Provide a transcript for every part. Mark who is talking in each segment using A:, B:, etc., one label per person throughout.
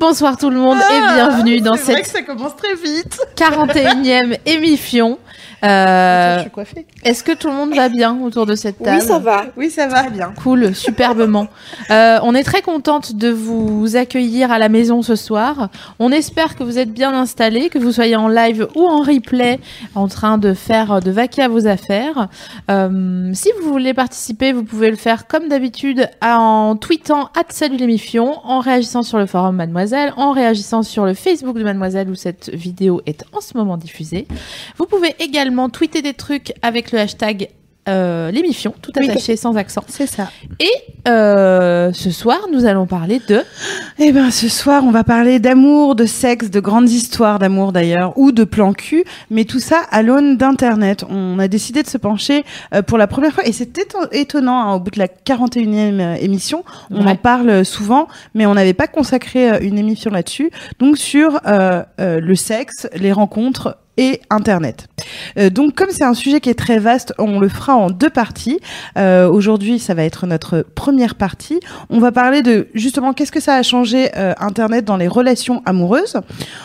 A: Bonsoir tout le monde et
B: Ah,
A: bienvenue dans
B: C'est vrai que
A: cette
B: ça commence très vite.
A: 41e émission.
B: Je
A: Euh,
B: suis coiffée.
A: Est-ce que tout le monde va bien autour de cette table
C: Oui, ça va.
B: Oui, ça va. bien.
A: Cool, superbement. Euh, on est très contente de vous accueillir à la maison ce soir. On espère que vous êtes bien installés, que vous soyez en live ou en replay, en train de faire de vaquer à vos affaires. Euh, si vous voulez participer, vous pouvez le faire comme d'habitude en tweetant salut l'émission, en réagissant sur le forum Mademoiselle, en réagissant sur le Facebook de Mademoiselle où cette vidéo est en ce moment diffusée. Vous pouvez également tweeter des trucs avec le hashtag euh, l'émission, tout
B: Oui.
A: attaché sans accent.
B: C'est ça.
A: Et euh, ce soir, nous allons parler de.
B: Eh ben, ce soir, on va parler d'amour, de sexe, de grandes histoires d'amour d'ailleurs, ou de plan cul, mais tout ça à l'aune d'Internet. On a décidé de se pencher euh, pour la première fois, et c'est éton- étonnant, hein, au bout de la 41e euh, émission, on
A: Ouais.
B: en parle souvent, mais on n'avait pas consacré une émission là-dessus, donc sur le sexe, les rencontres et Internet. Euh, donc comme c'est un sujet qui est très vaste, on le fera en deux parties. Euh, Aujourd'hui, ça va être notre première partie. On va parler de justement qu'est-ce que ça a changé euh, Internet dans les relations amoureuses.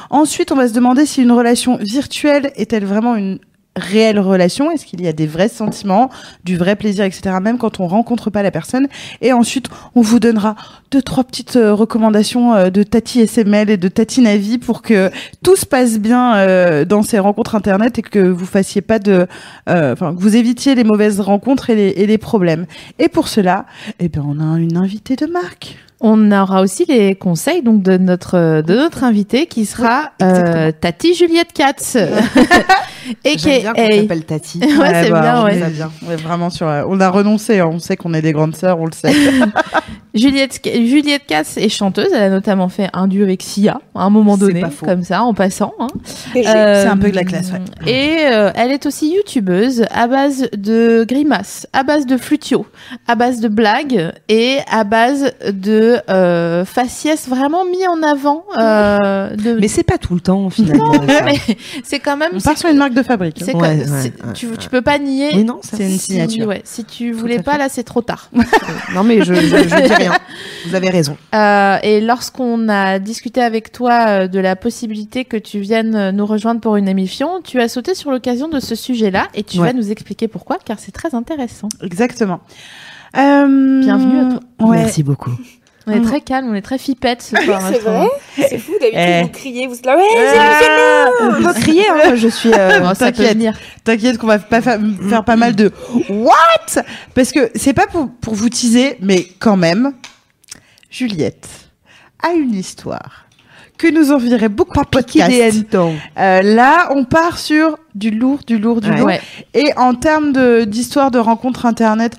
B: Ensuite, on va se demander si une relation virtuelle est-elle vraiment une réelle relation Est-ce qu'il y a des vrais sentiments, du vrai plaisir, etc. Même quand on rencontre pas la personne. Et ensuite, on vous donnera deux trois petites euh, recommandations euh, de Tati SML et de Tati Navi pour que tout se passe bien euh, dans ces rencontres internet et que vous fassiez pas de, enfin que vous évitiez les mauvaises rencontres et les, et les problèmes. Et pour cela, eh bien, on a une invitée de marque.
A: On aura aussi les conseils donc de notre de notre invité qui sera euh, Tati Juliette Katz. et
D: bien qu'on s'appelle Tati.
A: Ouais, c'est bien,
B: on
A: ouais.
B: est-
D: bien.
B: on est vraiment sur. la- On a renoncé. hein. On sait qu'on est des grandes sœurs. On le sait.
A: Juliette Juliette Katz est chanteuse. Elle a notamment fait un duo avec Sia à un moment donné, comme ça, en passant. hein. Euh,
B: C'est un peu de la classe, ouais.
A: Et euh, elle est aussi youtubeuse à base de grimaces, à base de flutio, à base de blagues et à base de euh, faciès vraiment mis en avant. euh, de...
D: Mais c'est pas tout le temps finalement.
A: c'est quand même.
B: On part sur une marque de fabrique.
A: c'est
D: Ouais,
A: comme-
D: ouais,
A: c'est-
D: ouais,
A: tu,
D: ouais.
A: tu peux pas nier.
D: Mais non, ça-
B: C'est une
A: Si-
B: signature.
A: ouais, si tu voulais pas, là, c'est trop tard.
D: Non mais je, je, je dis rien. Vous avez raison.
A: Euh, et lorsqu'on a discuté avec toi de la possibilité que tu viennes nous rejoindre pour une émission, tu as sauté sur l'occasion de ce sujet-là et tu
D: Ouais.
A: vas nous expliquer pourquoi, car c'est très intéressant.
B: Exactement. Euh,
A: Bienvenue à toi.
B: Ouais.
D: Merci beaucoup.
A: On est
B: Mm.
A: très calme, on est très fipette ce soir.
C: c'est vrai C'est fou, d'habitude
B: Eh.
C: vous criez, vous êtes là, ouais,
D: Ah, on peut crier, hein, je suis. euh,
B: T'inquiète. T'inquiète qu'on va pas fa- faire pas mal de what? Parce que c'est pas pour, pour vous teaser, mais quand même, Juliette a une histoire que nous enverrait beaucoup de podcasts. Euh, là, on part sur du lourd, du lourd, du
D: Ouais.
B: lourd.
A: Ouais.
B: Et en termes de- d'histoire de, rencontres internet,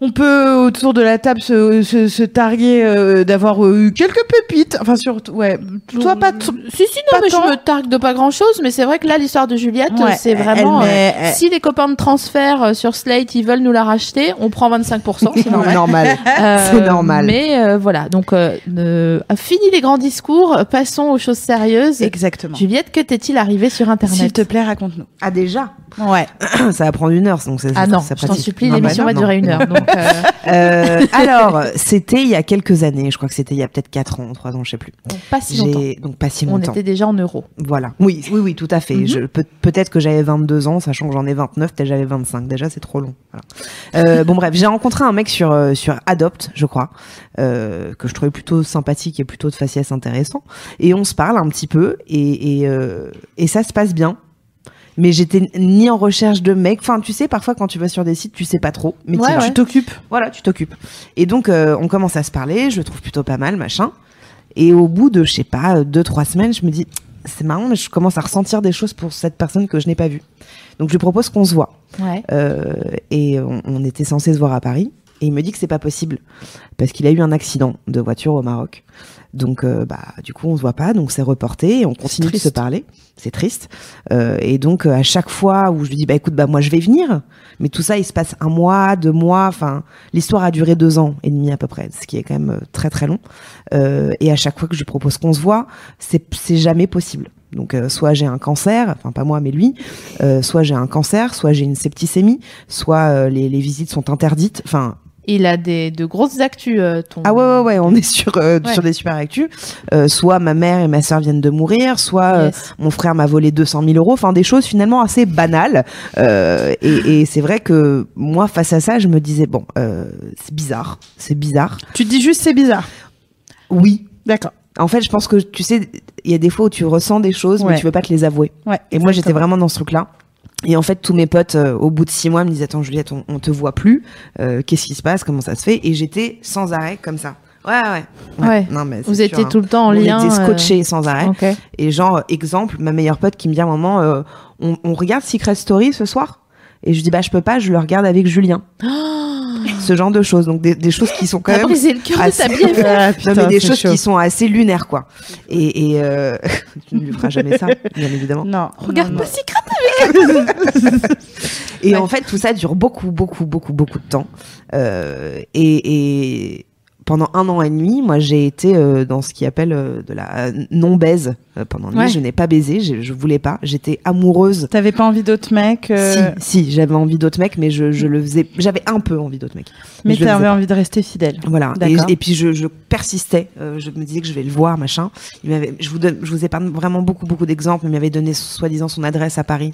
B: on peut autour de la table se, se, se targuer euh, d'avoir euh, eu quelques pépites. Enfin, surtout, ouais. Toi, pas t-
A: Si, si, non, mais
B: tant.
A: je me targue de pas grand chose, mais c'est vrai que là, l'histoire de Juliette,
B: Ouais,
A: c'est vraiment.
B: met-
A: euh, si les copains de transfert euh, sur Slate, ils veulent nous la racheter, on prend 25%, c'est normal.
D: normal.
A: Euh,
D: C'est normal.
A: Mais euh, voilà, donc euh, euh, fini les grands discours, passons aux choses sérieuses.
B: Exactement.
A: Juliette, que t'est-il arrivé sur
B: S'il
A: Internet
B: te plaît, raconte-nous.
D: Ah déjà?
B: Ouais.
D: Ça va prendre une heure, donc c'est
A: Ah
D: c'est-
A: non,
D: c'est
A: je t'en supplie,
D: Non, bah
A: l'émission
D: non,
A: va
D: non,
A: durer une heure. Donc, euh,
D: Euh, alors, c'était il y a quelques années, je crois que c'était il y a peut-être 4 ans, 3 ans, je sais plus.
A: pas si longtemps.
D: Donc pas si
A: On
D: longtemps.
A: était déjà en euros.
D: Voilà. Oui, oui, oui, tout à fait.
A: Mhm.
D: Peut-être que j'avais 22 ans, sachant que j'en ai 29, peut-être j'avais 25. Déjà, c'est trop long. Voilà. Euh, bon, bref, j'ai rencontré un mec sur sur Adopt, je crois, euh, que je trouvais plutôt sympathique et plutôt de faciès intéressant. Et on se parle un petit peu, et et, et ça se passe bien. Mais j'étais ni en recherche de mec. Enfin, tu sais, parfois quand tu vas sur des sites, tu sais pas trop. Mais
A: Ouais,
D: tu- t'occupes. Voilà, tu t'occupes. Et donc, euh, on commence à se parler. Je le trouve plutôt pas mal, machin. Et au bout de, je sais pas, deux, trois semaines, je me dis, c'est marrant, mais je commence à ressentir des choses pour cette personne que je n'ai pas vue. Donc, je lui propose qu'on se voit.
A: Ouais.
D: Euh, et on, on était censé se voir à Paris. Et il me dit que c'est pas possible parce qu'il a eu un accident de voiture au Maroc. Donc, euh, bah, du coup, on se voit pas, donc c'est reporté et on continue de se parler. C'est triste. Euh, et donc, euh, à chaque fois où je lui dis, bah écoute, bah moi je vais venir, mais tout ça, il se passe un mois, deux mois. Enfin, l'histoire a duré deux ans et demi à peu près, ce qui est quand même euh, très très long. Euh, et à chaque fois que je lui propose qu'on se voit, c'est c'est jamais possible. Donc, euh, soit j'ai un cancer, enfin pas moi, mais lui, euh, soit j'ai un cancer, soit j'ai une septicémie, soit euh, les, les visites sont interdites. Enfin,
A: Il a des, de grosses actus, euh, ton.
D: ah ouais, ouais, ouais, on est sur, euh,
A: Ouais.
D: sur des super actus. Euh, soit ma mère et ma sœur viennent de mourir, soit
A: Yes.
D: mon frère m'a volé 200 000 euros. Enfin, des choses finalement assez banales. Et et c'est vrai que moi, face à ça, je me disais, bon, c'est bizarre, c'est bizarre.
B: Tu te dis juste c'est bizarre.
D: Oui.
B: D'accord.
D: En fait, je pense que tu sais, il y a des fois où tu ressens des choses,
B: Ouais.
D: mais tu veux pas te les avouer.
B: Ouais.
D: Et moi, j'étais vraiment dans ce truc-là. Et en fait, tous mes potes, euh, au bout de six mois, me disaient Attends, Juliette, on, on te voit plus. Euh, Qu'est-ce qui se passe? Comment ça se fait? Et j'étais sans arrêt comme ça. Ouais, ouais.
A: Ouais.
D: Non, mais c'est
A: Vous
D: sûr,
A: étiez
D: hein.
A: tout le temps en
D: on
A: lien.
D: était
A: euh,
D: scotchés sans arrêt. Et genre, exemple, ma meilleure pote qui me dit à un moment euh, on, on regarde Secret Story ce soir? Et je dis Bah, je peux pas, je le regarde avec Julien. ce genre de choses. Donc, des, des choses qui sont quand même.
A: brisé le cœur de
D: assez-
A: ta bien
B: Ah,
D: non, mais des choses
B: chaud.
D: qui sont assez lunaires, quoi. Et, et euh... tu ne lui feras jamais ça, bien évidemment.
B: Non.
A: Regarde
B: non,
A: pas
B: non.
A: Secret.
D: Et
A: Ouais.
D: en fait, tout ça dure beaucoup, beaucoup, beaucoup, beaucoup de temps. Euh, et, et pendant un an et demi, moi, j'ai été euh, dans ce qui appelle euh, de la non-baise. Euh, pendant une nuit,
A: Ouais.
D: je n'ai pas baisé, je, je voulais pas. J'étais amoureuse.
B: T'avais pas envie d'autres mecs
D: Si, si, j'avais envie d'autres mecs, mais je, je le faisais. J'avais un peu envie d'autres mecs.
B: mais
D: le
B: t'avais envie de rester fidèle.
D: Voilà.
B: D'accord.
D: Et, et puis je, je persistais. Je me disais que je vais le voir, machin. Il m'avait, je vous donne, je vous épargne vraiment beaucoup, beaucoup d'exemples. Il m'avait donné soi-disant son adresse à Paris.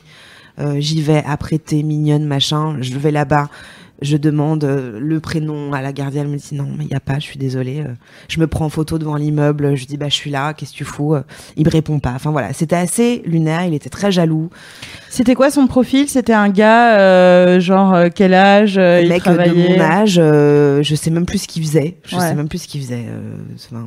D: Euh, J'y vais, apprêtée, mignonne, machin. Je vais là-bas. Je demande euh, le prénom à la gardienne. Elle me dit non, mais il y a pas. Je suis désolée. Euh, je me prends en photo devant l'immeuble. Je dis bah je suis là. Qu'est-ce que tu fous Euh, Il me répond pas. Enfin voilà, c'était assez lunaire. Il était très jaloux.
B: C'était quoi son profil? C'était un gars, euh, genre, quel âge euh,
D: Le
B: il
D: mec de mon âge, euh, je sais même plus ce qu'il faisait. Je
B: Ouais.
D: sais même plus ce qu'il faisait. euh,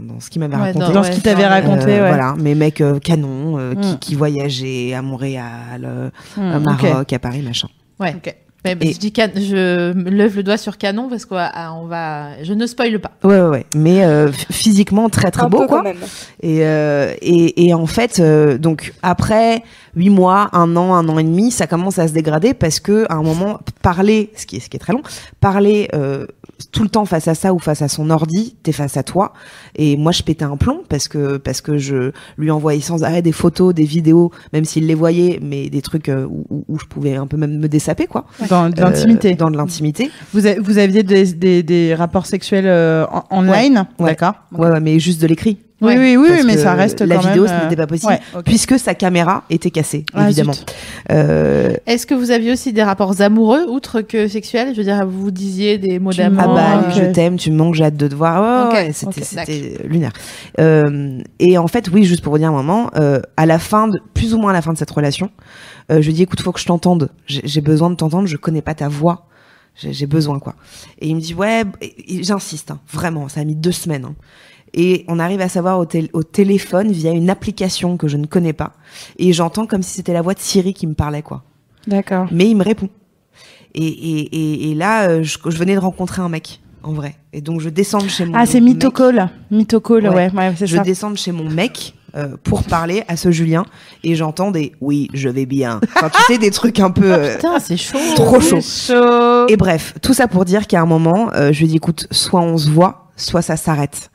D: dans ce qu'il m'avait
A: Ouais,
D: raconté.
B: Dans ce qu'il t'avait raconté,
D: Euh,
B: ouais.
D: Voilà, mes mecs euh, canons euh, qui,
B: Mm.
D: qui voyageaient à Montréal, euh,
B: Hmm,
D: à. Maroc, à Paris, machin.
A: Ouais.
B: Ok.
A: Mais,
D: Et-
A: je dis can- je me lève le doigt sur canon parce qu'on va, on va, je ne spoile pas.
D: Ouais, ouais, ouais. Mais euh, physiquement très très
C: un
D: beau,
C: peu
D: quoi.
C: quand même.
D: Et, euh, et, et en fait, euh, donc après huit mois, un an, un an et demi, ça commence à se dégrader parce que à un moment, parler, ce qui est, ce qui est très long, parler euh, tout le temps face à ça ou face à son ordi, t'es face à toi. Et moi, je pétais un plomb parce que parce que je lui envoyais sans arrêt des photos, des vidéos, même s'il les voyait, mais des trucs euh, où, où- où je pouvais un peu même me dessaper, quoi.
B: Dans de l'intimité.
D: Euh, dans de l'intimité.
B: Vous, a- vous aviez des, des, des rapports sexuels euh, en, online
D: Ouais.
B: D'accord.
D: Ouais, ouais, mais juste de l'écrit.
B: Oui, oui, oui, mais ça reste
D: la
B: quand
D: vidéo,
B: même,
D: ce
B: euh,
D: n'était pas possible.
B: ouais.
D: Puisque sa caméra était cassée,
B: Ah,
D: évidemment. Euh,
A: Est-ce que vous aviez aussi des rapports amoureux, outre que sexuels? Je veux dire, vous disiez des mots d'amour.
D: Ah bah, je t'aime, tu me manques, j'ai hâte de te voir. Ouais,
A: Ok,
D: ouais, c'était lunaire. Euh, et en fait, oui, juste pour vous dire un moment, euh, à la fin, de, plus ou moins à la fin de cette relation, euh, je lui dis écoute, faut que je t'entende. J'ai j'ai besoin de t'entendre. Je connais pas ta voix. J'ai j'ai besoin quoi. Et il me dit ouais, j'insiste, hein, vraiment. Ça a mis deux semaines. hein. Et on arrive à savoir au, tél- au téléphone via une application que je ne connais pas. Et j'entends comme si c'était la voix de Siri qui me parlait quoi
B: D'accord.
D: mais il me répond. Et, et, et, et là, euh, je, je venais de rencontrer un mec, en vrai. Et donc, je descends de chez mon
B: Ah, c'est. Mythocall. Mythocall, ouais,
D: Ouais.
B: ouais, c'est
D: Je
B: ça.
D: descends de chez mon mec euh, pour parler à ce Julien. Et j'entends des « oui, je vais bien ». Enfin, tu sais, des trucs un peu... euh,
A: Putain, c'est chaud.
D: trop chaud.
B: chaud.
D: Et bref, tout ça pour dire qu'à un moment, euh, je lui dis écoute, soit on se voit, soit ça s'arrête.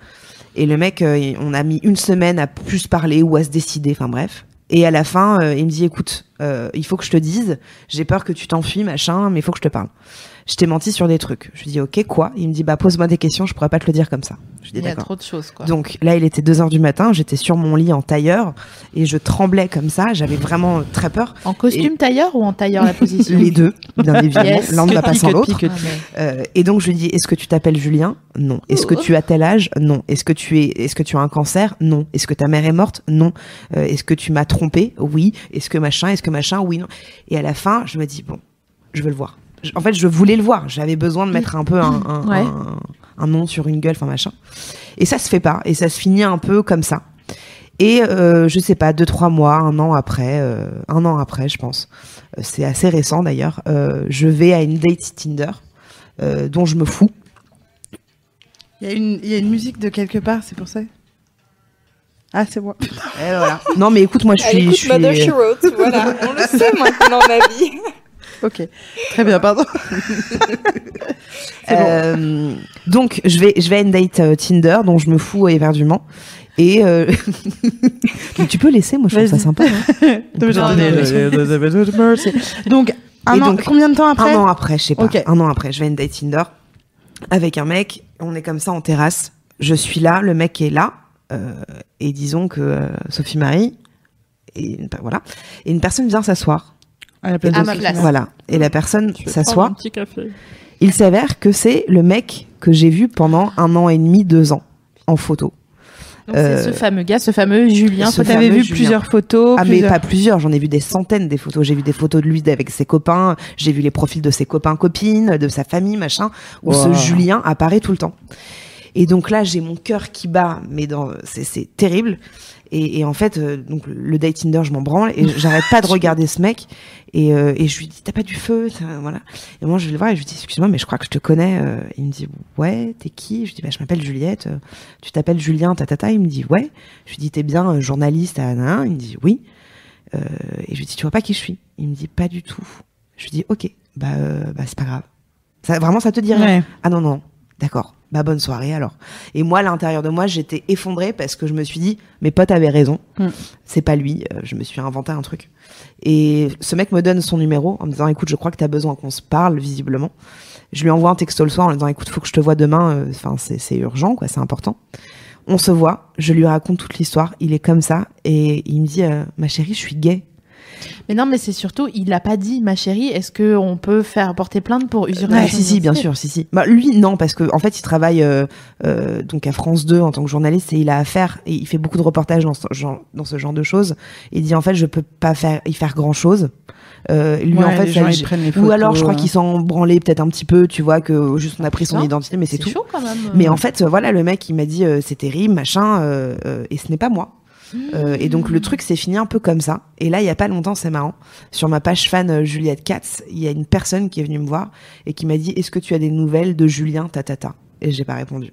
D: Et le mec, euh, on a mis une semaine à plus parler ou à se décider, enfin bref. Et à la fin, euh, il me dit écoute, euh, il faut que je te dise, j'ai peur que tu t'enfuis, machin, mais il faut que je te parle. Je t'ai menti sur des trucs. Je lui dis ok, quoi? Il me dit bah pose-moi des questions, je pourrais pas te le dire comme ça. Je lui dis
A: Il y a trop de choses, quoi.
D: Donc là, il était 2 heures du matin, j'étais sur mon lit en tailleur et je tremblais comme ça, j'avais vraiment très peur.
A: en costume tailleur ou en tailleur la position?
D: Les deux, bien évidemment.
A: Yes.
D: L'un ne va pas sans l'autre.
A: Ah, mais-
D: Euh, et donc je lui dis est-ce que tu t'appelles Julien? Non. Est-ce que tu as tel âge? Non. Est-ce que tu es est-ce que tu as un cancer? Non. Est-ce que ta mère est morte? Non. Euh, est-ce que tu m'as trompé? Oui. Est-ce que machin Est-ce que machin? Oui non. Et à la fin, je me dis bon, je veux le voir. En fait, je voulais le voir. J'avais besoin de mettre un peu un, un,
A: Ouais.
D: un- un nom sur une gueule, enfin machin. Et ça se fait pas. Et ça se finit un peu comme ça. Et euh, je sais pas, deux trois mois, un an après, euh, un an après, je pense. Euh, C'est assez récent d'ailleurs. euh, je vais à une date Tinder euh, dont je me fous
B: Il y, a une- il y a une musique de quelque part, c'est pour ça Ah, c'est moi.
D: Et voilà. Non, mais écoute, moi, je
C: Elle
D: suis.
C: écoute
D: je suis-
C: Mother She Wrote, voilà, on le sait maintenant, ma vie.
B: Ok, très bien, pardon. Bon.
D: Euh, donc, je vais, je vais à une date euh, Tinder dont je me fous éperdument. Et euh... mais tu peux laisser, moi je trouve ça sympa. hein.
B: Donc, un an,
D: donc,
B: combien de temps après
D: Un an après, je sais pas. Un an après, je vais à une date Tinder avec un mec. On est comme ça en terrasse. Je suis là, le mec est là. euh, et disons que euh, Sophie Marie et voilà. Et une personne vient s'asseoir.
B: À la place
A: À
B: de
A: ma place.
D: Voilà. Et la personne s'assoit. Il s'avère que c'est le mec que j'ai vu pendant un an et demi, deux ans en photo.
A: Donc
D: Euh,
A: c'est ce fameux gars, ce fameux Julien.
D: ce
B: t'avais
D: fameux
B: vu
D: Julien.
B: plusieurs photos.
D: Ah mais pas plusieurs, j'en ai vu des centaines des photos. J'ai vu des photos de lui avec ses copains, j'ai vu les profils de ses copains copines, de sa famille machin, où
B: Wow.
D: ce Julien apparaît tout le temps. Et donc là, j'ai mon cœur qui bat, mais dans c'est c'est terrible. Et, et en fait, euh, donc le date Tinder, je m'en branle et j'arrête pas de regarder ce mec. Et, euh, et je lui dis t'as pas du feu, voilà. Et moi je vais le voir et je lui dis excuse-moi, mais je crois que je te connais. Euh, Il me dit ouais, t'es qui? Je lui dis bah je m'appelle Juliette. Euh, Tu t'appelles Julien, tatata. Il me dit ouais. Je lui dis t'es bien euh, journaliste à Il me dit oui. Euh, et je lui dis, tu vois pas qui je suis? Il me dit, pas du tout. Je lui dis, ok, bah, euh, bah c'est pas grave. Ça, vraiment, ça te dit rien?
B: Ouais.
D: Ah non, non, d'accord. Bah bonne soirée alors. Et moi, à l'intérieur de moi, j'étais effondrée parce que je me suis dit, mes potes avaient raison.
B: Mm.
D: C'est pas lui. Euh, je me suis inventé un truc. Et ce mec me donne son numéro en me disant, écoute, je crois que t'as besoin qu'on se parle visiblement. Je lui envoie un texto le soir en lui disant, écoute, faut que je te vois demain. euh, Enfin, c'est c'est urgent, quoi, c'est important. On se voit, je lui raconte toute l'histoire, il est comme ça, et il me dit, euh, ma chérie, je suis gay.
A: Mais non, mais c'est surtout, il l'a pas dit, ma chérie. Est-ce que on peut faire porter plainte pour
D: Ah,
A: usurpation
D: si, si, bien sûr, si, si. Bah, lui, non, parce que en fait, il travaille euh, euh, donc à France 2 en tant que journaliste et il a affaire et il fait beaucoup de reportages dans ce genre, dans ce genre de choses. Il dit en fait, je peux pas faire y faire grand chose. Euh, lui,
B: Ouais,
D: en fait, ça-
B: gens,
D: ou alors, je crois
B: euh.
D: qu'il s'en branlait peut-être un petit peu, tu vois, que juste on a pris son
A: Non,
D: identité, mais c'est
A: C'est
D: tout.
A: chaud quand même.
D: Mais en fait, euh, voilà, le mec, il m'a dit euh, c'est terrible, machin, euh, euh, et ce n'est pas moi. Euh, et donc le truc s'est fini un peu comme ça. Et là, il y a pas longtemps, c'est marrant. Sur ma page fan euh, Juliette Katz, il y a une personne qui est venue me voir et qui m'a dit Est-ce que tu as des nouvelles de Julien Tatata? Et j'ai pas répondu.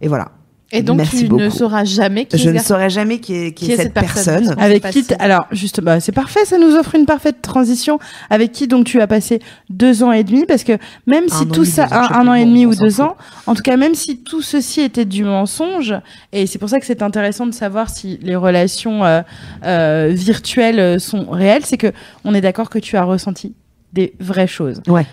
D: Et voilà.
A: Et donc
D: Merci
A: tu ne sauras jamais qui
D: Je
A: est
D: ne
A: ce
D: saurais jamais qui est, qui
A: Qui
D: est
A: est
D: cette
A: cette personne.
D: personne.
A: On
B: Avec qui t- alors juste bah c'est parfait ça nous offre une parfaite transition. Avec qui donc tu as passé deux ans et demi? Parce que même
D: Un
B: si tout ça
D: ans,
B: un, an et demi ou deux ans en tout cas même si tout ceci était du mensonge et c'est pour ça que c'est intéressant de savoir si les relations euh, euh, virtuelles sont réelles c'est que on est d'accord que tu as ressenti des vraies choses.
D: Ouais.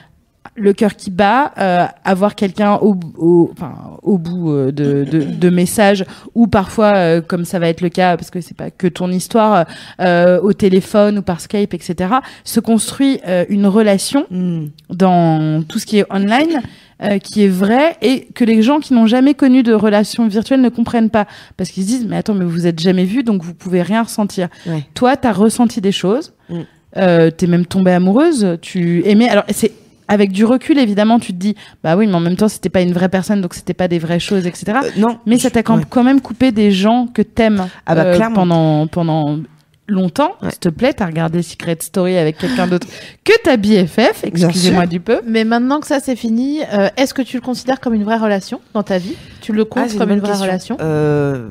B: Le cœur qui bat, euh, avoir quelqu'un au, au, enfin, au bout euh, de, de, de messages, ou parfois, euh, comme ça va être le cas, parce que c'est pas que ton histoire, euh, au téléphone ou par Skype, etc., se construit euh, une relation
D: Hmm.
B: dans tout ce qui est online euh, qui est vrai et que les gens qui n'ont jamais connu de relation virtuelle ne comprennent pas parce qu'ils se disent mais attends mais vous êtes jamais vus donc vous pouvez rien ressentir.
D: Ouais.
B: Toi tu as ressenti des choses,
D: Mm.
B: euh, t'es même tombée amoureuse, tu aimais alors c'est avec du recul évidemment tu te dis bah oui mais en même temps c'était pas une vraie personne donc c'était pas des vraies choses etc.
D: Euh, non.
B: mais ça t'a quand,
D: Ouais.
B: quand même coupé des gens que t'aimes euh,
D: Ah bah, clairement.
B: pendant pendant longtemps.
D: Ouais.
B: S'il te plaît, t'as regardé Secret Story avec quelqu'un d'autre que ta BFF, excusez-moi du peu.
A: Mais maintenant que ça c'est fini, euh, est-ce que tu le considères comme une vraie relation dans ta vie? Tu le
D: Ah,
A: comptes comme une vraie
D: question.
A: relation?
D: Euh,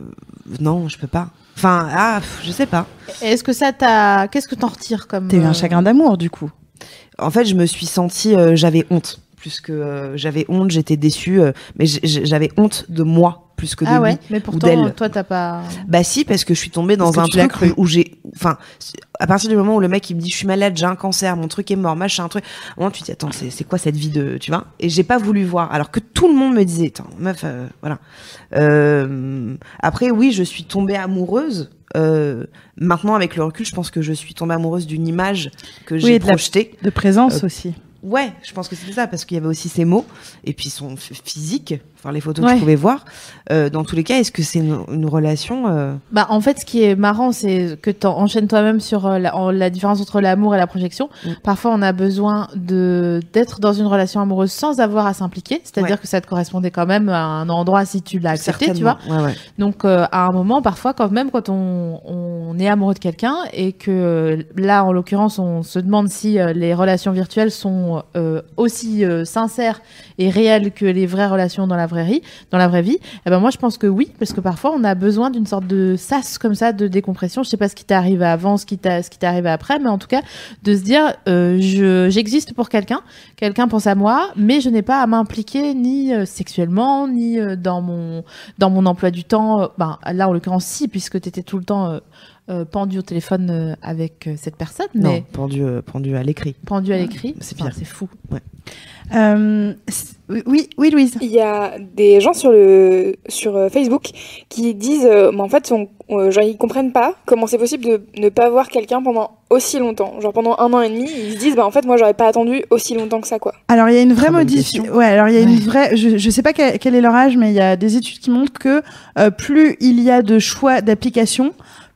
D: non, je peux pas. Enfin, ah, pff, je sais pas.
A: Est-ce que ça t'a Qu'est-ce que t'en retires comme
B: T'as eu
A: euh,
B: un chagrin d'amour du coup.
D: En fait, je me suis sentie, euh, j'avais honte plus que euh, j'avais honte, j'étais déçue, euh, mais j'avais honte de moi plus que de
A: Ah
D: lui.
A: ouais, mais pourtant toi t'as pas.
D: Bah si, parce que je suis tombée dans un truc
B: cru.
D: où, j'ai, enfin, à partir du moment où le mec il me dit je suis malade, j'ai un cancer, mon truc est mort, machin, un truc, moi tu te dis attends c'est c'est quoi cette vie de, tu vois? Et j'ai pas voulu voir, alors que tout le monde me disait attends meuf, euh, voilà. Euh, après oui, je suis tombée amoureuse. Euh, maintenant avec le recul, je pense que je suis tombée amoureuse d'une image que j'ai
B: et de la-
D: projetée.
B: De présence
D: Euh,
B: aussi.
D: Ouais, je pense que c'était ça, parce qu'il y avait aussi ses mots, et puis son physique, les photos que je pouvais voir. Euh, dans tous les cas, est-ce que c'est une, une relation euh,
A: Bah en fait, ce qui est marrant, c'est que tu enchaînes toi-même sur euh, la, en- la différence entre l'amour et la projection.
D: Mm.
A: Parfois, on a besoin de d'être dans une relation amoureuse sans avoir à s'impliquer, c'est-à-dire
D: Ouais.
A: que ça te correspondait quand même à un endroit si tu l'as accepté, tu vois.
D: Ouais.
A: Donc euh, à un moment, parfois, quand même, quand on, on est amoureux de quelqu'un et que euh, là, en l'occurrence, on se demande si les relations virtuelles sont aussi sincères et réelles que les vraies relations dans la dans la vraie vie. Eh ben moi, je pense que oui, parce que parfois, on a besoin d'une sorte de sas comme ça de décompression. Je sais pas ce qui t'est arrivé avant, ce qui t'a, ce qui t'est arrivé après, mais en tout cas, de se dire, euh, je, j'existe pour quelqu'un, quelqu'un pense à moi, mais je n'ai pas à m'impliquer ni euh, sexuellement, ni euh, dans mon, dans mon emploi du temps. Ben, là, en l'occurrence, si, puisque tu étais tout le temps euh, pendu au téléphone euh, avec euh, cette personne,
D: Non,
A: mais
D: pendu, euh, pendu à l'écrit.
A: pendu à l'écrit,
D: c'est
A: enfin,
D: pire.
A: c'est fou.
B: Euh, oui, oui, Louise.
C: Il y a des gens sur le sur Facebook qui disent, euh, mais en fait, on, euh, genre ils comprennent pas comment c'est possible de ne pas voir quelqu'un pendant aussi longtemps, genre pendant un an et demi. Ils se disent, bah en fait, moi, j'aurais pas attendu aussi longtemps que ça, quoi.
B: Alors il y a une vraie modification. Ouais, alors il y a une vraie. Je, je sais pas quel, quel est leur âge, mais il y a des études qui montrent que euh, plus il y a de choix d'applications,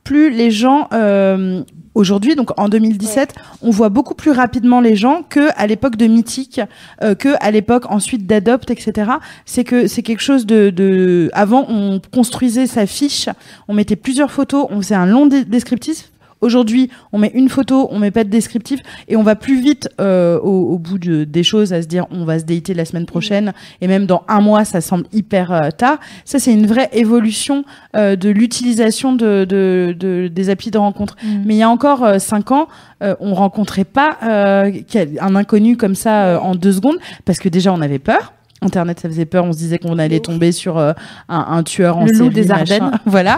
B: plus les gens euh, aujourd'hui, donc en 2017, on voit beaucoup plus rapidement les gens que à l'époque de Mythique, euh, que à l'époque ensuite d'Adopt, etc. C'est que c'est quelque chose de, de. Avant, on construisait sa fiche, on mettait plusieurs photos, on faisait un long descriptif. Aujourd'hui, on met une photo, on met pas de descriptif et on va plus vite euh, au, au bout de- des choses à se dire on va se dater la semaine prochaine et même dans un mois ça semble hyper euh, tard. Ça c'est une vraie évolution euh, de l'utilisation de, de, de- des applis de rencontre. Mais il y a encore euh, cinq ans, euh, on rencontrait pas euh, un inconnu comme ça euh, en deux secondes parce que déjà on avait peur. Internet, ça faisait peur. On se disait qu'on allait tomber sur euh, un, un tueur en
A: Le loup
B: série,
A: des
B: machin.
A: Ardennes.
B: voilà.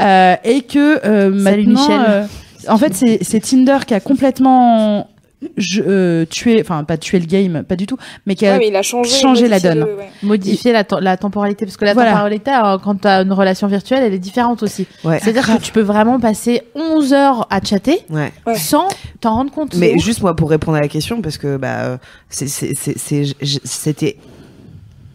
B: Euh, et que euh,
A: Salut,
B: maintenant,
A: Michel.
B: euh, en fait, c'est Tinder qui a complètement je, euh, tué, enfin pas tué le game, pas du tout, mais qui a
C: Ouais, mais il a changé,
B: changé la
C: modifié
B: donne.
C: le- ouais.
A: modifier la, tem- la temporalité parce que la
B: Voilà.
A: temporalité quand tu as une relation virtuelle elle est différente aussi
D: Ouais.
A: c'est-à-dire que tu peux vraiment passer 11 heures à chatter sans t'en rendre compte
D: Mais juste moi pour répondre à la question parce que bah c'était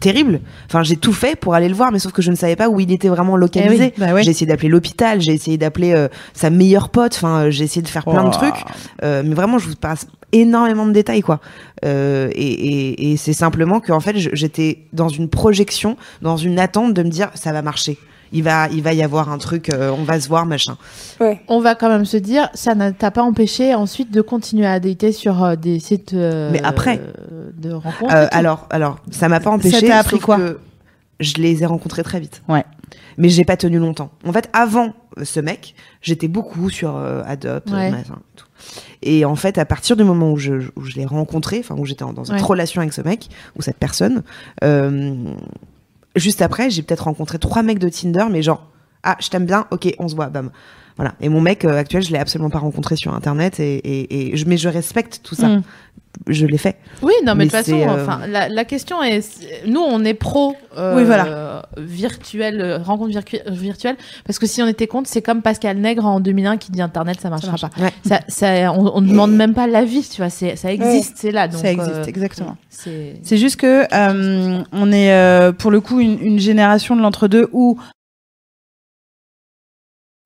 D: terrible. Enfin j'ai tout fait pour aller le voir mais sauf que je ne savais pas où il était vraiment localisé.
B: bah ouais.
D: J'ai essayé d'appeler l'hôpital, j'ai essayé d'appeler euh, sa meilleure pote. Enfin euh, j'ai essayé de faire plein de trucs. Euh, mais vraiment je vous passe énormément de détails quoi. Euh, et et, et c'est simplement que en fait j'étais dans une projection, dans une attente de me dire ça va marcher. Il va il va y avoir un truc, euh, on va se voir machin.
C: Ouais.
A: on va quand même se dire ça ne t'a pas empêché ensuite de continuer à dater sur euh, des sites euh,
D: Mais après
A: de rencontres
D: Euh, alors, alors, ça m'a pas empêché.
B: t'a appris quoi
D: que Je les ai rencontrés très vite.
B: Ouais.
D: Mais j'ai pas tenu longtemps. En fait, avant ce mec, j'étais beaucoup sur euh, Adopt,
A: Ouais.
D: machin, et tout. Et en fait, à partir du moment où je, où je l'ai rencontré, enfin où j'étais dans cette
A: Ouais.
D: relation avec ce mec ou cette personne, euh, juste après, j'ai peut-être rencontré trois mecs de Tinder, mais genre, ah, je t'aime bien, ok, on se voit, bam. Voilà. Et mon mec euh, actuel, je l'ai absolument pas rencontré sur Internet, et, et, et je, mais je respecte tout ça.
B: Mm.
D: Je l'ai fait.
A: oui non mais,
D: mais
A: de toute façon
D: euh,
A: enfin la, la question est nous on est pro euh,
B: Oui, voilà.
A: virtuel euh, rencontre virtu- virtuelle parce que si on était contre c'est comme Pascal Nègre en 2001 qui dit internet ça marchera pas
D: Ouais.
A: ça, ça on, on demande même pas l'avis tu vois c'est ça existe c'est là donc
B: ça existe
A: euh,
B: exactement.
A: c'est
B: C'est juste que euh, on est euh, pour le coup une, une génération de l'entre-deux où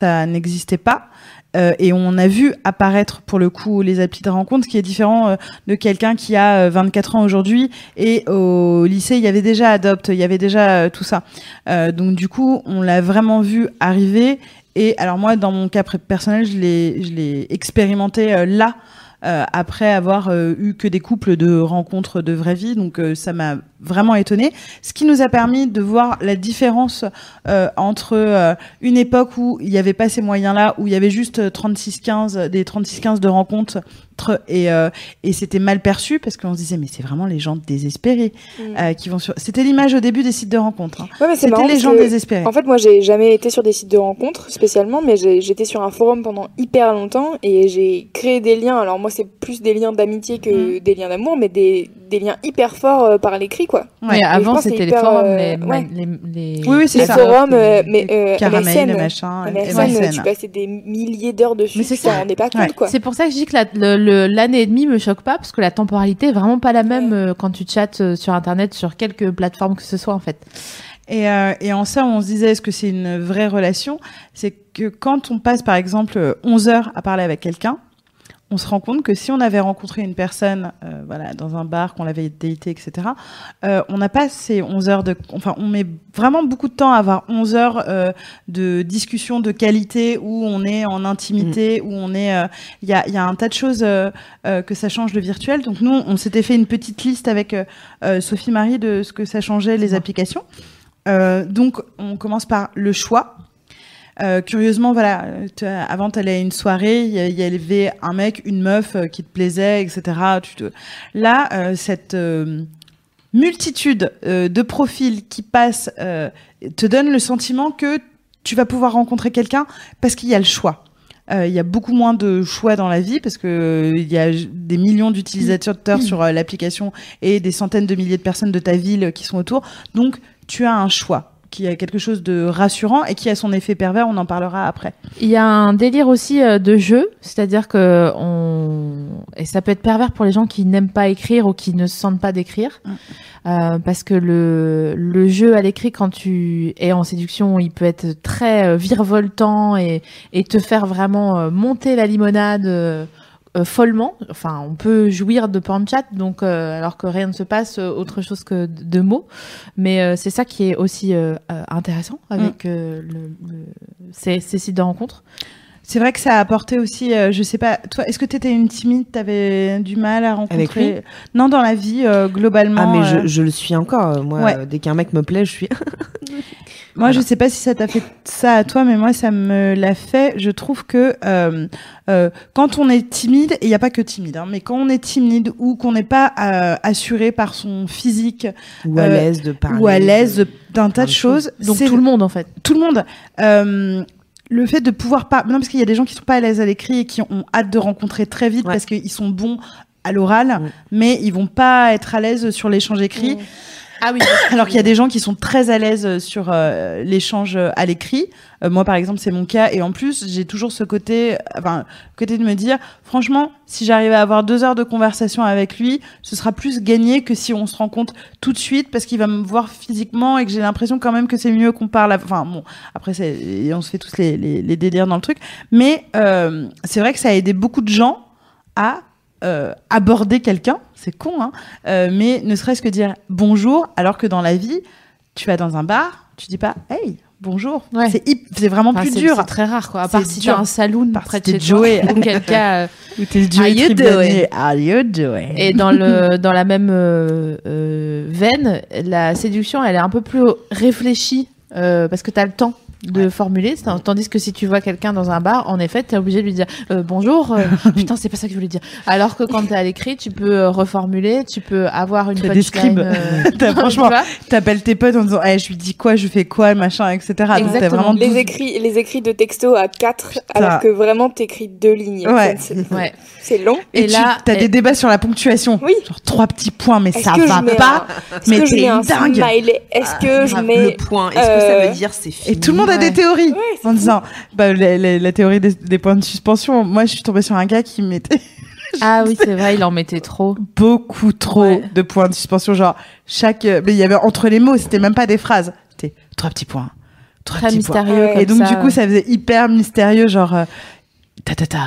B: ça n'existait pas. Euh, et on a vu apparaître pour le coup les applis de rencontre, qui est différent euh, de quelqu'un qui a euh, 24 ans aujourd'hui et au lycée il y avait déjà Adopt, il y avait déjà euh, tout ça. Euh, donc du coup on l'a vraiment vu arriver. Et alors moi dans mon cas personnel je l'ai expérimenté là euh, après avoir euh, eu que des couples de rencontres de vraie vie. Donc euh, ça m'a vraiment étonné. Ce qui nous a permis de voir la différence euh, entre une époque où il n'y avait pas ces moyens-là, où il y avait juste 36-15, des 36-15 de rencontres et, euh, et c'était mal perçu parce qu'on se disait mais c'est vraiment les gens désespérés
C: Mm.
B: euh, qui vont sur... C'était l'image au début des sites de rencontres. hein.
C: Ouais,
B: C'était les gens désespérés.
C: En fait, moi, j'ai jamais été sur des sites de rencontres spécialement, mais j'étais sur un forum pendant hyper longtemps et j'ai créé des liens. Alors moi, c'est plus des liens d'amitié que
B: Mm.
C: des liens d'amour, mais des, des liens hyper forts euh, par l'écrit, quoi.
A: avant c'était les forums
C: euh,
A: les,
C: ouais.
A: les, les-
B: Oui, oui, c'est
C: les
B: ça.
C: forums, euh, mais euh,
B: Caramel,
C: MSN,
B: machin,
C: MSN,
B: MSN.
C: tu passais des milliers d'heures dessus,
A: Mais c'est ça.
C: rendais pas compte,
B: Ouais.
C: quoi.
A: C'est pour ça que je dis que la- le- le- l'année et demie me choque pas parce que la temporalité est vraiment pas la même euh, quand tu chattes euh, sur internet sur quelque plateforme que ce soit en fait.
B: Et, euh, et en ça, on se disait, est-ce que c'est une vraie relation? C'est que quand on passe, par exemple, 11 heures à parler avec quelqu'un, on se rend compte que si on avait rencontré une personne, euh, voilà, dans un bar, qu'on l'avait date, etc., euh, on n'a pas ces 11 heures de, enfin, on met vraiment beaucoup de temps à avoir 11 heures euh, de discussion de qualité où on est en intimité, où on est, euh, il y a, il y a un tas de choses euh, euh, que ça change le virtuel. Donc nous, on s'était fait une petite liste avec euh, euh, Sophie Marie de ce que ça changeait les applications. Euh, donc on commence par le choix. Euh, curieusement, voilà, avant, tu allais à une soirée, il y, avait un mec, une meuf euh, qui te plaisait, etc. Tu te... Là, euh, cette multitude de profils qui passent te donne le sentiment que tu vas pouvoir rencontrer quelqu'un parce qu'il y a le choix. Il y a beaucoup moins de choix dans la vie parce que il y a des millions d'utilisateurs sur euh, l'application et des centaines de milliers de personnes de ta ville qui sont autour. Donc, tu as un choix qui a quelque chose de rassurant et qui a son effet pervers. On en parlera après.
A: Il y a un délire aussi euh, de jeu, c'est-à-dire que on et ça peut être pervers pour les gens qui n'aiment pas écrire ou qui ne se sentent pas d'écrire,
B: Mm.
A: Euh, parce que le le jeu à l'écrit quand tu es en séduction, il peut être très euh, virevoltant et et te faire vraiment euh, monter la limonade. Euh, follement, enfin, on peut jouir de porn chat, donc euh, alors que rien ne se passe, euh, autre chose que de, mots. Mais euh, c'est ça qui est aussi intéressant avec euh, le, le- ces, ces sites de rencontres.
B: C'est vrai que ça a apporté aussi, euh, je sais pas, toi, est-ce que tu étais une timide, t'avais du mal à rencontrer
D: Avec lui?
B: Non, dans la vie, euh, globalement.
D: Ah, mais
B: euh,
D: je, je le suis encore. Moi,
B: Ouais.
D: euh, dès qu'un mec me plaît, je suis.
B: Moi, je
D: Voilà.
B: sais pas si ça t'a fait ça à toi, mais moi, ça me l'a fait. Je trouve que euh, euh, quand on est timide, et il n'y a pas que timide, hein, mais quand on est timide ou qu'on n'est pas euh, assuré par son physique
D: ou à
B: Euh,
D: l'aise de parler.
B: ou à l'aise d'un tas de choses,
A: Donc
B: c'est
A: tout le monde en fait.
B: tout le monde. Euh, le fait de pouvoir pas, non parce qu'il y a des gens qui sont pas à l'aise à l'écrit et qui ont hâte de rencontrer très vite
D: Ouais.
B: parce qu'ils sont bons à l'oral, mais ils vont pas être à l'aise sur l'échange écrit.
A: Ah oui.
B: Alors qu'il y a des gens qui sont très à l'aise sur euh, l'échange à l'écrit. Euh, moi, par exemple, c'est mon cas. Et en plus, j'ai toujours ce côté, enfin, côté de me dire, franchement, si j'arrive à avoir deux heures de conversation avec lui, ce sera plus gagné que si on se rencontre tout de suite parce qu'il va me voir physiquement et que j'ai l'impression quand même que c'est mieux qu'on parle. à- Enfin, bon, après, c'est, on se fait tous les, les, les délires dans le truc. Mais euh, c'est vrai que ça a aidé beaucoup de gens à euh, aborder quelqu'un, c'est con, hein, euh, mais ne serait-ce que dire bonjour, alors que dans la vie, tu vas dans un bar, tu dis pas hey, bonjour.
A: Ouais.
B: C'est hip- c'est vraiment
A: Enfin,
B: plus
A: c'est-
B: dur.
A: C'est très rare quoi. À part si tu as un saloon
B: part
A: près de chez.
B: Joey.
A: Auquel cas. euh,
B: Ou t'es le
A: How you
B: doing?
A: Et dans le dans la même euh, veine, la séduction, elle est un peu plus réfléchie parce que tu as le temps de formuler, tandis que si tu vois quelqu'un dans un bar, en effet, tu es obligé de lui dire euh, bonjour. euh, putain, c'est pas ça que je voulais dire. Alors que quand tu es à l'écrit, tu peux euh, reformuler, tu peux avoir une punchline. euh, tu
B: franchement, T'appelles tes potes en disant, eh, je lui dis quoi, je fais quoi, machin, etc. Donc t'as
A: Exactement.
B: vraiment
C: Les
B: 12
C: écrits, les écrits de texto à 4, alors que vraiment t'écris deux lignes.
B: Ouais.
C: C'est
A: Ouais.
C: c'est long.
B: Et,
A: Et
B: tu
A: là,
B: t'as
A: et-
B: des débats sur la ponctuation.
C: Oui.
B: Genre trois petits points, mais ça va
C: je
B: pas.
C: un-
B: mais
C: que je
B: t'es dingue.
C: Est-ce que je
D: Grave,
C: mets
D: le point. Est-ce que ça veut dire c'est fini
B: Et tout le monde a des théories. en disant, bah, la, la- la théorie des, des points de suspension. Moi, je suis tombée sur un gars qui mettait
A: Ah oui, c'est vrai, il en mettait trop.
B: beaucoup trop
A: Ouais.
B: de points de suspension. Genre, chaque, euh, mais il y avait entre les mots, c'était même pas des phrases. C'était trois petits points. Trois
A: Très
B: petits
A: mystérieux. Comme
B: Et donc,
A: ça.
B: du coup, ça faisait hyper mystérieux, genre, euh, ta ta ta,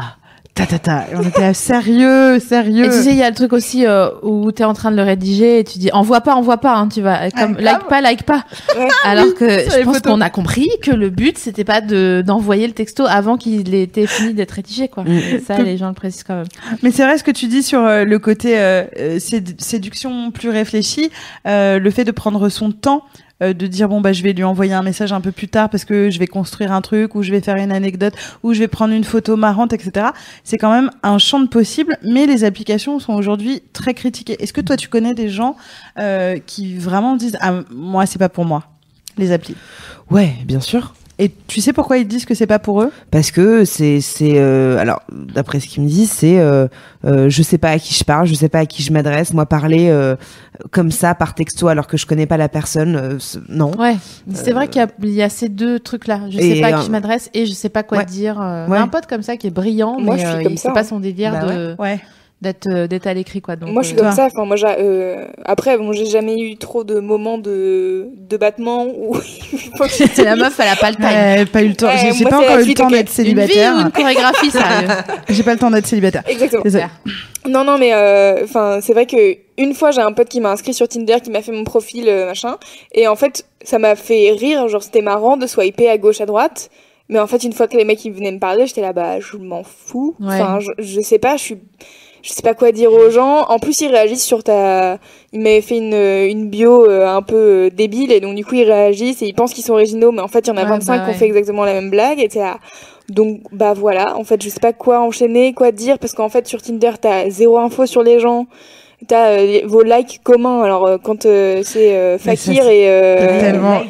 B: ta ta ta. Et on était sérieux, sérieux.
A: Et tu sais, il y a le truc aussi euh, où tu es en train de le rédiger et tu dis envoie pas, envoie pas, hein, tu vas comme
B: grave.
A: like pas, like pas.
C: Ouais.
A: Alors que je pense qu'on a compris que le but c'était pas de d'envoyer le texto avant qu'il ait fini d'être rédigé quoi.
D: Mm.
A: Et ça les gens le précisent quand même.
B: Mais c'est vrai ce que tu dis sur euh, le côté euh, séd- séduction plus réfléchi, euh, le fait de prendre son temps, euh, de dire bon bah je vais lui envoyer un message un peu plus tard parce que je vais construire un truc ou je vais faire une anecdote ou je vais prendre une photo marrante, etc. C'est quand même un champ de possible, mais les applications sont aujourd'hui très critiquées. Est-ce que toi tu connais des gens euh, qui vraiment disent ah moi c'est pas pour moi les applis?
D: Ouais, bien sûr.
B: Et tu sais pourquoi ils disent que c'est pas pour eux?
D: Parce que c'est c'est euh, alors d'après ce qu'ils me disent c'est euh, euh, je sais pas à qui je parle je sais pas à qui je m'adresse moi parler euh, comme ça par texto alors que je connais pas la personne euh, non
A: Ouais, c'est vrai qu'il y a, il y a ces deux trucs là. Je sais pas à qui je m'adresse et je sais pas quoi
D: Ouais.
A: dire. Euh,
B: Ouais.
A: On a un pote comme ça qui est brillant,
C: Moi,
A: mais
C: je suis
A: euh,
C: comme
A: il
C: ça,
A: c'est pas
C: hein.
A: son délire
D: Bah
A: de
B: Ouais.
A: D'être euh, d'être à l'écrit quoi. Donc,
E: moi, je suis
A: euh,
E: comme ça. Enfin, moi, j'ai- euh, après, bon, j'ai jamais eu trop de moments de, de battement où
A: la meuf, elle a pas le time.
B: Ouais, pas eu le temps.
E: Ouais,
B: J'ai pas encore eu le temps d'être
A: Une vie
B: célibataire.
A: ou une chorégraphie, ça arrive.
B: J'ai pas le temps d'être célibataire.
E: Exactement. Non, non, mais euh, enfin, c'est vrai que une fois, j'ai un pote qui m'a inscrit sur Tinder, qui m'a fait mon profil, euh, machin, et en fait, ça m'a fait rire. Genre, c'était marrant de swiper à gauche, à droite. Mais en fait, une fois que les mecs ils venaient me parler, j'étais là, bah, je m'en fous.
A: Ouais.
E: Enfin, je, je sais pas, je suis, je sais pas quoi dire aux gens. En plus, ils réagissent sur ta, ils m'avaient fait une, une bio euh, un peu euh, débile, et donc du coup, ils réagissent et ils pensent qu'ils sont originaux, mais en fait, il y en a
A: Ouais,
E: 25
A: bah
E: qui ont fait exactement la même blague, et t'es là. Donc, bah voilà, en fait, je sais pas quoi enchaîner, quoi dire, parce qu'en fait, sur Tinder, t'as zéro info sur les gens. T'as euh, vos likes communs. Alors, euh, quand euh, c'est euh,
B: Mais ça,
E: Fakir et. euh,
B: tellement-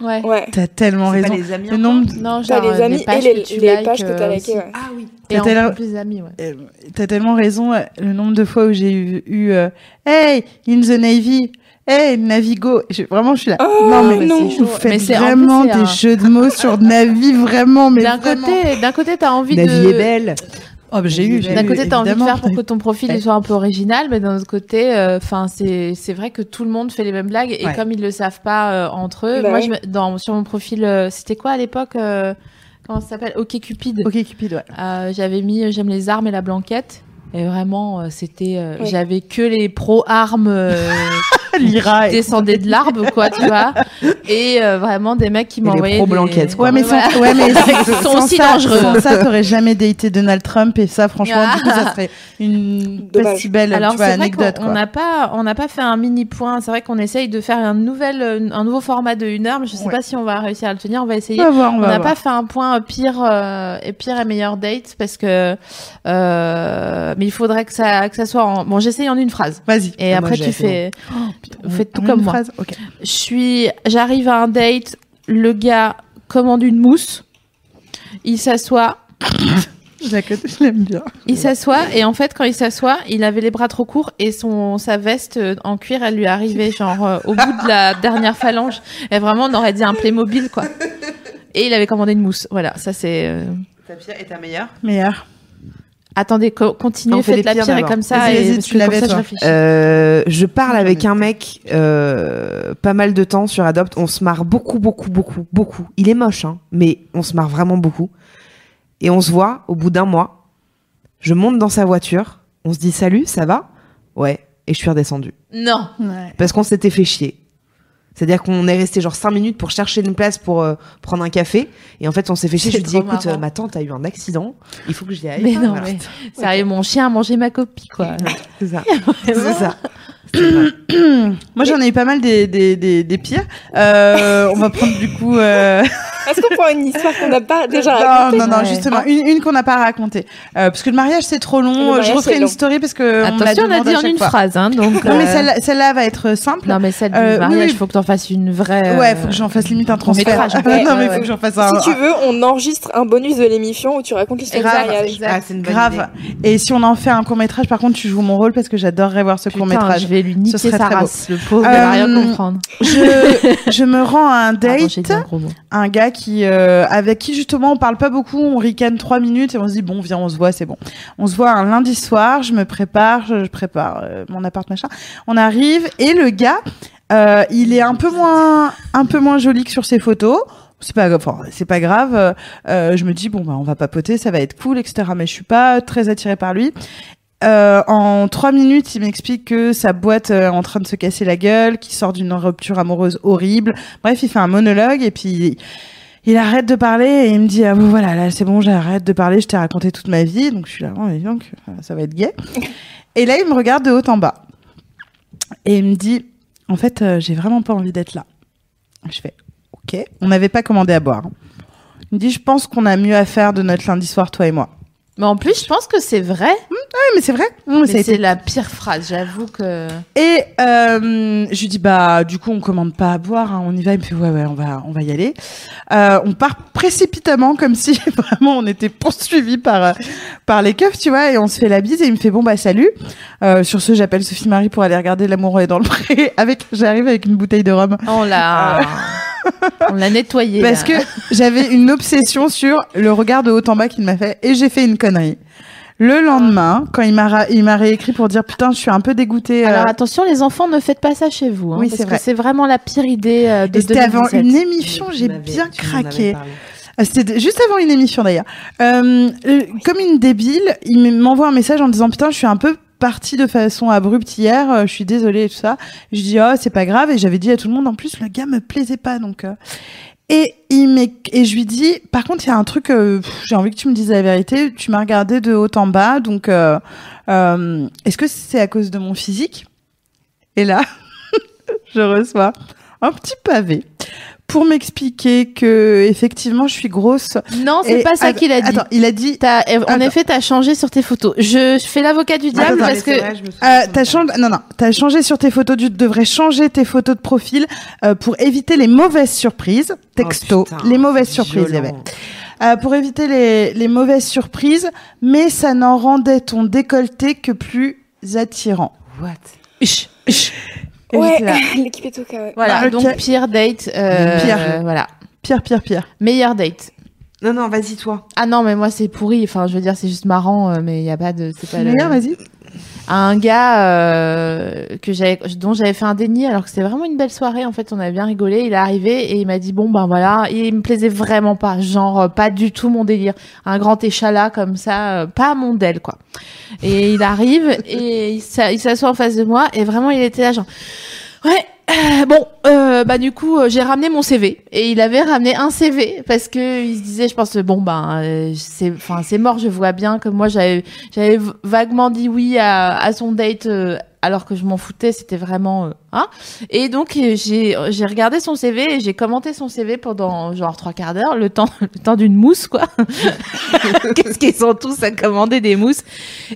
A: Ouais.
E: Ouais.
B: T'as tellement
D: C'est pas
B: raison.
D: les amis
B: Le nombre,
A: Non,
E: T'as
A: genre
E: les
A: euh,
E: amis
A: des pages
E: et les,
A: que tu
E: les
A: likes,
E: pages que t'as likées, ouais.
D: Ah oui.
B: T'as
A: en
B: tellement-
A: plus amis, ouais.
B: euh, t'as tellement raison. Le nombre de fois où j'ai eu, eu euh, Hey, in the Navy. Hey, Navigo. Je- vraiment, je suis là.
E: Oh,
B: non, mais
E: non.
B: vous
A: Mais
B: faites
A: plus,
B: vraiment
A: c'est
B: des
A: un-
B: jeux de mots sur Navi, vraiment. Mais
A: D'un
B: vraiment.
A: côté, d'un côté, t'as envie
D: La
A: de.
D: vie est belle.
B: Oh, bah, j'ai eu. j'ai
A: D'un côté, t'as envie de faire pour que ton profil
B: Ouais.
A: soit un peu original, mais d'un autre côté, enfin, c'est c'est vrai que tout le monde fait les mêmes blagues et
B: Ouais.
A: comme ils le savent pas euh, entre eux,
E: Bah
A: moi,
E: ouais.
A: je, me- dans sur mon profil, euh, c'était quoi à l'époque euh, Comment ça s'appelle Ok Cupid.
B: Ok, Cupid, ouais.
A: Euh, J'avais mis euh, j'aime les armes et la blanquette. Et vraiment, euh, c'était, euh,
E: Ouais.
A: j'avais que les pro armes
B: Lyra. et-
A: descendaient de l'arbre, quoi, tu vois. Et euh, vraiment des mecs qui m'envoyaient des...
D: blanquettes, quoi.
B: Ouais, mais,
A: Voilà.
B: sans, ouais, mais
A: Ils sont
B: sans
A: aussi
B: ça,
A: dangereux.
B: Sans ça, t'aurais jamais daté Donald Trump et ça, franchement, du coup, ça serait une pas si belle
A: Alors
B: tu vois,
A: c'est vrai
B: anecdote.
A: qu'on
B: quoi.
A: n'a pas on n'a pas fait un mini point. C'est vrai qu'on essaye de faire un nouvel euh, un nouveau format de une heure, mais je sais
B: Ouais.
A: pas si on va réussir à le tenir. On va essayer.
B: On va voir, on
A: On
B: va
A: n'a pas fait un point euh, pire euh, et pire et meilleur date parce que euh, mais il faudrait que ça que ça soit en bon j'essaye en une phrase
B: Vas-y.
A: et
D: Ah,
A: après tu
D: fait
A: fais vous faites tout comme moi.
B: phrase Ok.
A: Je suis j'arrive à un date, le gars commande une mousse, il s'assoit
B: Je l'aime bien.
A: Il s'assoit et en fait quand il s'assoit, il avait les bras trop courts et son sa veste en cuir, elle lui arrivait genre euh, au bout de la dernière phalange. Et vraiment, on aurait dit un Playmobil quoi. Et il avait commandé une mousse. Voilà, ça c'est. euh,
D: Ta pire et ta meilleure?
B: Meilleur.
A: Attendez, co- continuez,
D: On fait
A: faites la pire et comme ça. Et
B: tu l'avais,
A: je.
D: Euh, je parle avec un mec euh, pas mal de temps sur Adopt. On se marre beaucoup, beaucoup, beaucoup, beaucoup. Il est moche, hein, mais on se marre vraiment beaucoup. Et on se voit au bout d'un mois. Je monte dans sa voiture. On se dit salut, ça va? Ouais. Et je suis redescendue.
A: Non.
B: Ouais.
D: Parce qu'on s'était fait chier. C'est-à-dire qu'on est resté genre 5 minutes pour chercher une place pour euh, prendre un café. Et en fait, on s'est fait chier. Je lui dis, écoute, euh, ma tante a eu un accident. Il faut que j'y aille.
A: Mais non,
D: Voilà.
A: mais sérieux, mon chien a mangé ma copie quoi.
D: C'est ça. C'est ça.
B: Moi, j'en ai eu pas mal des, des, des, des pires. Euh, on va prendre du coup. Euh...
E: Est-ce qu'on prend une histoire qu'on n'a pas déjà
B: non,
E: racontée
B: non, non,
A: Ouais.
B: justement, une, une qu'on n'a pas racontée. Euh, parce que le mariage, c'est trop long.
E: mariage,
B: Je referai une
E: long.
B: story parce que. on
A: Attention, on a
B: demande
A: dit
B: à
A: en une
B: fois.
A: phrase, hein, donc.
B: Non, mais
A: euh,
B: celle-là va être simple.
A: Non, mais celle du
B: Euh,
A: mariage, il
B: oui.
A: faut que t'en fasses une vraie.
B: Ouais,
A: euh,
B: faut que j'en fasse limite un
A: court
B: transfert.
A: métrage.
B: non,
A: Ouais,
B: mais il
A: ouais,
B: faut
A: ouais.
B: que j'en fasse un.
E: Si tu veux, on enregistre un bonus de l'émission où tu racontes l'histoire du mariage.
D: Ah, c'est
B: Grave. Et si on en fait un court métrage, par contre, tu joues mon rôle parce que j'adorerais voir ce
A: Putain,
B: court métrage.
A: je vais lui niquer
B: serait
A: sa race. Le pauvre, il va rien
B: Euh,
A: comprendre.
B: Je, me rends à un date,
A: dit un
B: gars euh, avec qui justement on parle pas beaucoup, on ricane trois minutes et on se dit bon viens on se voit c'est bon. On se voit un lundi soir, je me prépare, je, prépare euh, mon appart machin. On arrive et le gars, euh, il est un peu moins, un peu moins joli que sur ses photos. C'est pas, enfin, c'est pas grave. je me dis bon bah on va papoter, ça va être cool, etc. Mais je suis pas très attirée par lui. En trois minutes, il m'explique que sa boîte est en train de se casser la gueule, qu'il sort d'une rupture amoureuse horrible. Bref, il fait un monologue et puis il arrête de parler et il me dit ah bon voilà là c'est bon j'arrête de parler, je t'ai raconté toute ma vie donc je suis là oh, donc euh, ça va être gay. et là il me regarde de haut en bas et il me dit en fait euh, j'ai vraiment pas envie d'être là. Je fais ok. On n'avait pas commandé à boire. Il me dit je pense qu'on a mieux à faire de notre lundi soir toi et moi.
A: Mais en plus, je pense que c'est vrai.
B: Ouais mais c'est vrai. Été
A: c'est la pire phrase, j'avoue que.
B: Et euh, je lui dis bah du coup on commande pas à boire, hein, on y va. Il me fait ouais ouais on va on va y aller. Euh, on part précipitamment comme si vraiment on était poursuivi par euh, par les keufs tu vois et on se fait la bise et il me fait bon bah salut. Euh, sur ce j'appelle Sophie Marie pour aller regarder l'amour est dans le pré avec j'arrive avec une bouteille de rhum
A: On l'a. On l'a nettoyé.
B: parce
A: là.
B: que j'avais une obsession sur le regard de haut en bas qu'il m'a fait et j'ai fait une connerie. Le lendemain, quand il m'a il m'a réécrit pour dire putain, je suis un peu dégoûtée. euh,
A: Alors attention, les enfants, ne faites pas ça chez vous. hein,
B: Oui,
A: parce
B: c'est
A: que
B: vrai.
A: c'est vraiment la pire idée euh, de
B: c'était avant
A: 2017.
B: une émission, j'ai bien craqué. Ah, C'était juste avant une émission d'ailleurs. Euh, euh, comme une débile, il m'envoie un message en disant putain, je suis un peu partie de façon abrupte hier, euh, je suis désolée et tout ça. Je dis oh c'est pas grave et j'avais dit à tout le monde en plus le gars me plaisait pas donc. euh, Et il et je lui dis par contre il y a un truc euh, j'ai envie que tu me dises la vérité. Tu m'as regardé de haut en bas donc est-ce que c'est à cause de mon physique? Et là je reçois un petit pavé pour m'expliquer que effectivement je suis grosse.
A: Non, c'est pas ça qu'il a dit.
B: Attends, il a dit
A: T'as- en
B: Attends.
A: effet, t'as changé sur tes photos. Je, je fais l'avocat du diable
B: Attends,
A: parce que
B: Euh, t'as changé, non, non, t'as changé sur tes photos. Tu devrais changer tes photos de profil euh, pour éviter les mauvaises surprises. Texto,
D: Oh, putain,
B: les mauvaises surprises, il y avait. Euh, pour éviter les, les mauvaises surprises, mais ça n'en rendait ton décolleté que plus attirant.
D: What?
A: Chut, chut.
C: Ouais, l'équipe est au cas, ouais.
A: Voilà,
B: Ah, ok.
A: donc pire date. euh,
B: Pire.
A: Voilà,
B: Pire, pire, pire.
A: meilleure date.
D: Non, non, vas-y, toi.
A: Ah non, mais moi c'est pourri. Enfin, je veux dire, c'est juste marrant, euh, mais il y a pas de. C'est pas le-
B: Meilleur,
A: un gars euh, que j'avais dont j'avais fait un déni alors que c'était vraiment une belle soirée en fait on avait bien rigolé. Il est arrivé et il m'a dit bon ben voilà. Il me plaisait vraiment pas. Genre euh, pas du tout mon délire. Un grand échalas comme ça euh, pas mon del quoi. Et il arrive et il s'assoit en face de moi et vraiment il était là genre ouais euh, bon euh, bah du coup euh, j'ai ramené mon CV et il avait ramené un CV parce que il se disait je pense bon ben euh, c'est enfin c'est mort je vois bien que moi j'avais j'avais vaguement dit oui à, à son date alors que je m'en foutais, c'était vraiment euh, hein. Et donc euh, j'ai j'ai regardé son CV et j'ai commenté son CV pendant genre trois quarts d'heure, le temps le temps d'une mousse quoi. Qu'est-ce qu'ils sont tous à commander des mousses?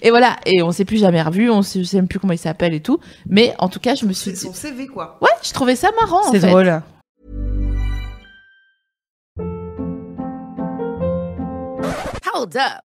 A: Et voilà. Et on s'est plus jamais revu, on sait, je sais même plus comment il s'appelle et tout. Mais en tout cas, je me suis
D: C'est
A: dit
D: son CV, quoi.
A: ouais, je trouvais ça marrant.
B: C'est
A: fait.
B: drôle.
F: Hold up.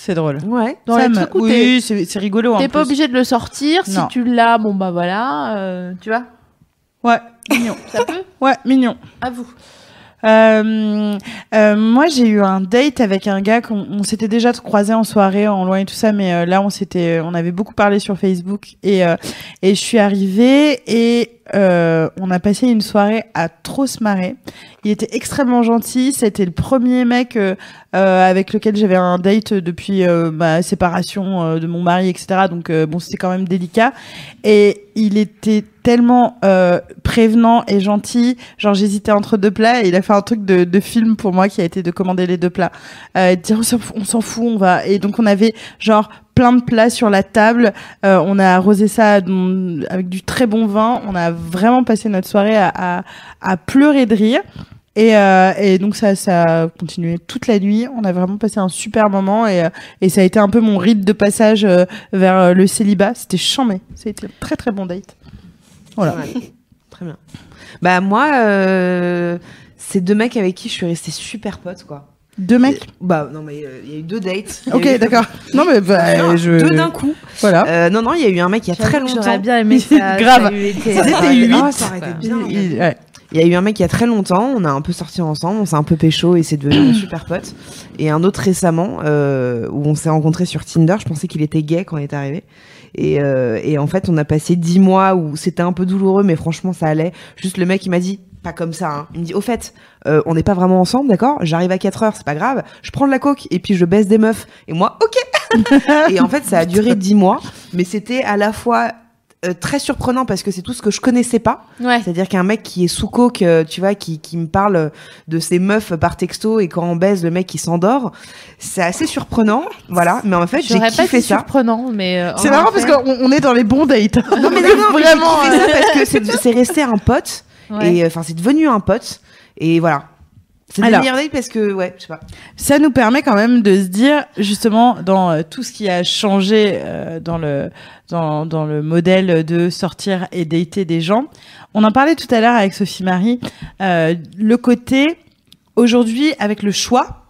B: C'est drôle.
D: Ouais.
A: Dans
B: Ça
A: les
B: me-
A: trucs où
B: oui, c'est c'est rigolo. en
A: T'es pas
B: plus.
A: obligé de le sortir. Si
B: Non.
A: tu l'as, bon bah voilà, euh, tu vois.
B: Ouais, mignon.
A: Ça peut.
B: Ouais, mignon.
A: À vous.
B: Euh, euh, moi, j'ai eu un date avec un gars qu'on on s'était déjà croisé en soirée, en loin et tout ça, mais euh, là, on s'était, on avait beaucoup parlé sur Facebook et euh, et je suis arrivée et euh, on a passé une soirée à trop se marrer. Il était extrêmement gentil. C'était le premier mec euh, euh, avec lequel j'avais un date depuis euh, ma séparation euh, de mon mari, etc. Donc bon, c'était quand même délicat. Et il était tellement prévenant et gentil. Genre j'hésitais entre deux plats et il a fait un truc de, de film pour moi qui a été de commander les deux plats. Euh, de dire on on s'en fout, on va. Et donc on avait genre plein de plats sur la table. Euh, on a arrosé ça avec du très bon vin. On a vraiment passé notre soirée à, à, à pleurer de rire. Et, euh, et donc ça, ça a continué toute la nuit. On a vraiment passé un super moment et, euh, et ça a été un peu mon rite de passage vers le célibat. C'était chambé. C'était un très très bon date. Voilà.
D: Très bien. Bah, moi, c'est deux mecs avec qui je suis restée super pote, quoi.
B: Deux mecs.
D: Bah, non, mais euh, il y a eu deux dates.
B: Ok,
D: eu-
B: d'accord. Non mais bah,
D: Non,
B: je.
D: Deux d'un coup.
B: Voilà.
D: Euh, non, non, il y a eu un mec il y a très longtemps.
A: J'aurais bien aimé ça.
B: Grave.
A: ça eût été-
B: C'était huit.
D: ah, ça aurait été bien.
B: Il-
D: y a eu un mec il y a très longtemps, on a un peu sorti ensemble, on s'est un peu pécho et c'est devenu un super pote. Et un autre récemment euh, où on s'est rencontrés sur Tinder, je pensais qu'il était gay quand il est arrivé. Et, euh, et en fait, on a passé dix mois où c'était un peu douloureux, mais franchement, ça allait. Juste le mec, il m'a dit, pas comme ça, hein. il me dit, au fait, euh, on n'est pas vraiment ensemble, d'accord? J'arrive à 4 heures, c'est pas grave. Je prends de la coke et puis je baisse des meufs. Et moi, ok Et en fait, ça a duré dix mois, mais c'était à la fois euh, très surprenant parce que c'est tout ce que je connaissais pas.
A: Ouais.
D: C'est-à-dire qu'un mec qui est sous coke, euh, tu vois, qui, qui me parle de ses meufs par texto et quand on baise, le mec qui s'endort, c'est assez surprenant, voilà. Mais en fait, j'ai
A: J'aurais pas
D: kiffé
A: été
D: ça.
A: surprenant, mais. euh,
B: C'est marrant parce qu'on on est dans les bons dates.
D: Non mais non, non, mais
B: vraiment.
D: kiffé ça parce que c'est resté un pote
A: ouais.
D: et euh, enfin c'est devenu un pote et voilà. C'est des dates parce que, ouais, je sais pas.
B: Ça nous permet quand même de se dire, justement, dans euh, tout ce qui a changé euh, dans le dans, dans le modèle de sortir et dater des gens. On en parlait tout à l'heure avec Sophie Marie. euh, le côté aujourd'hui avec le choix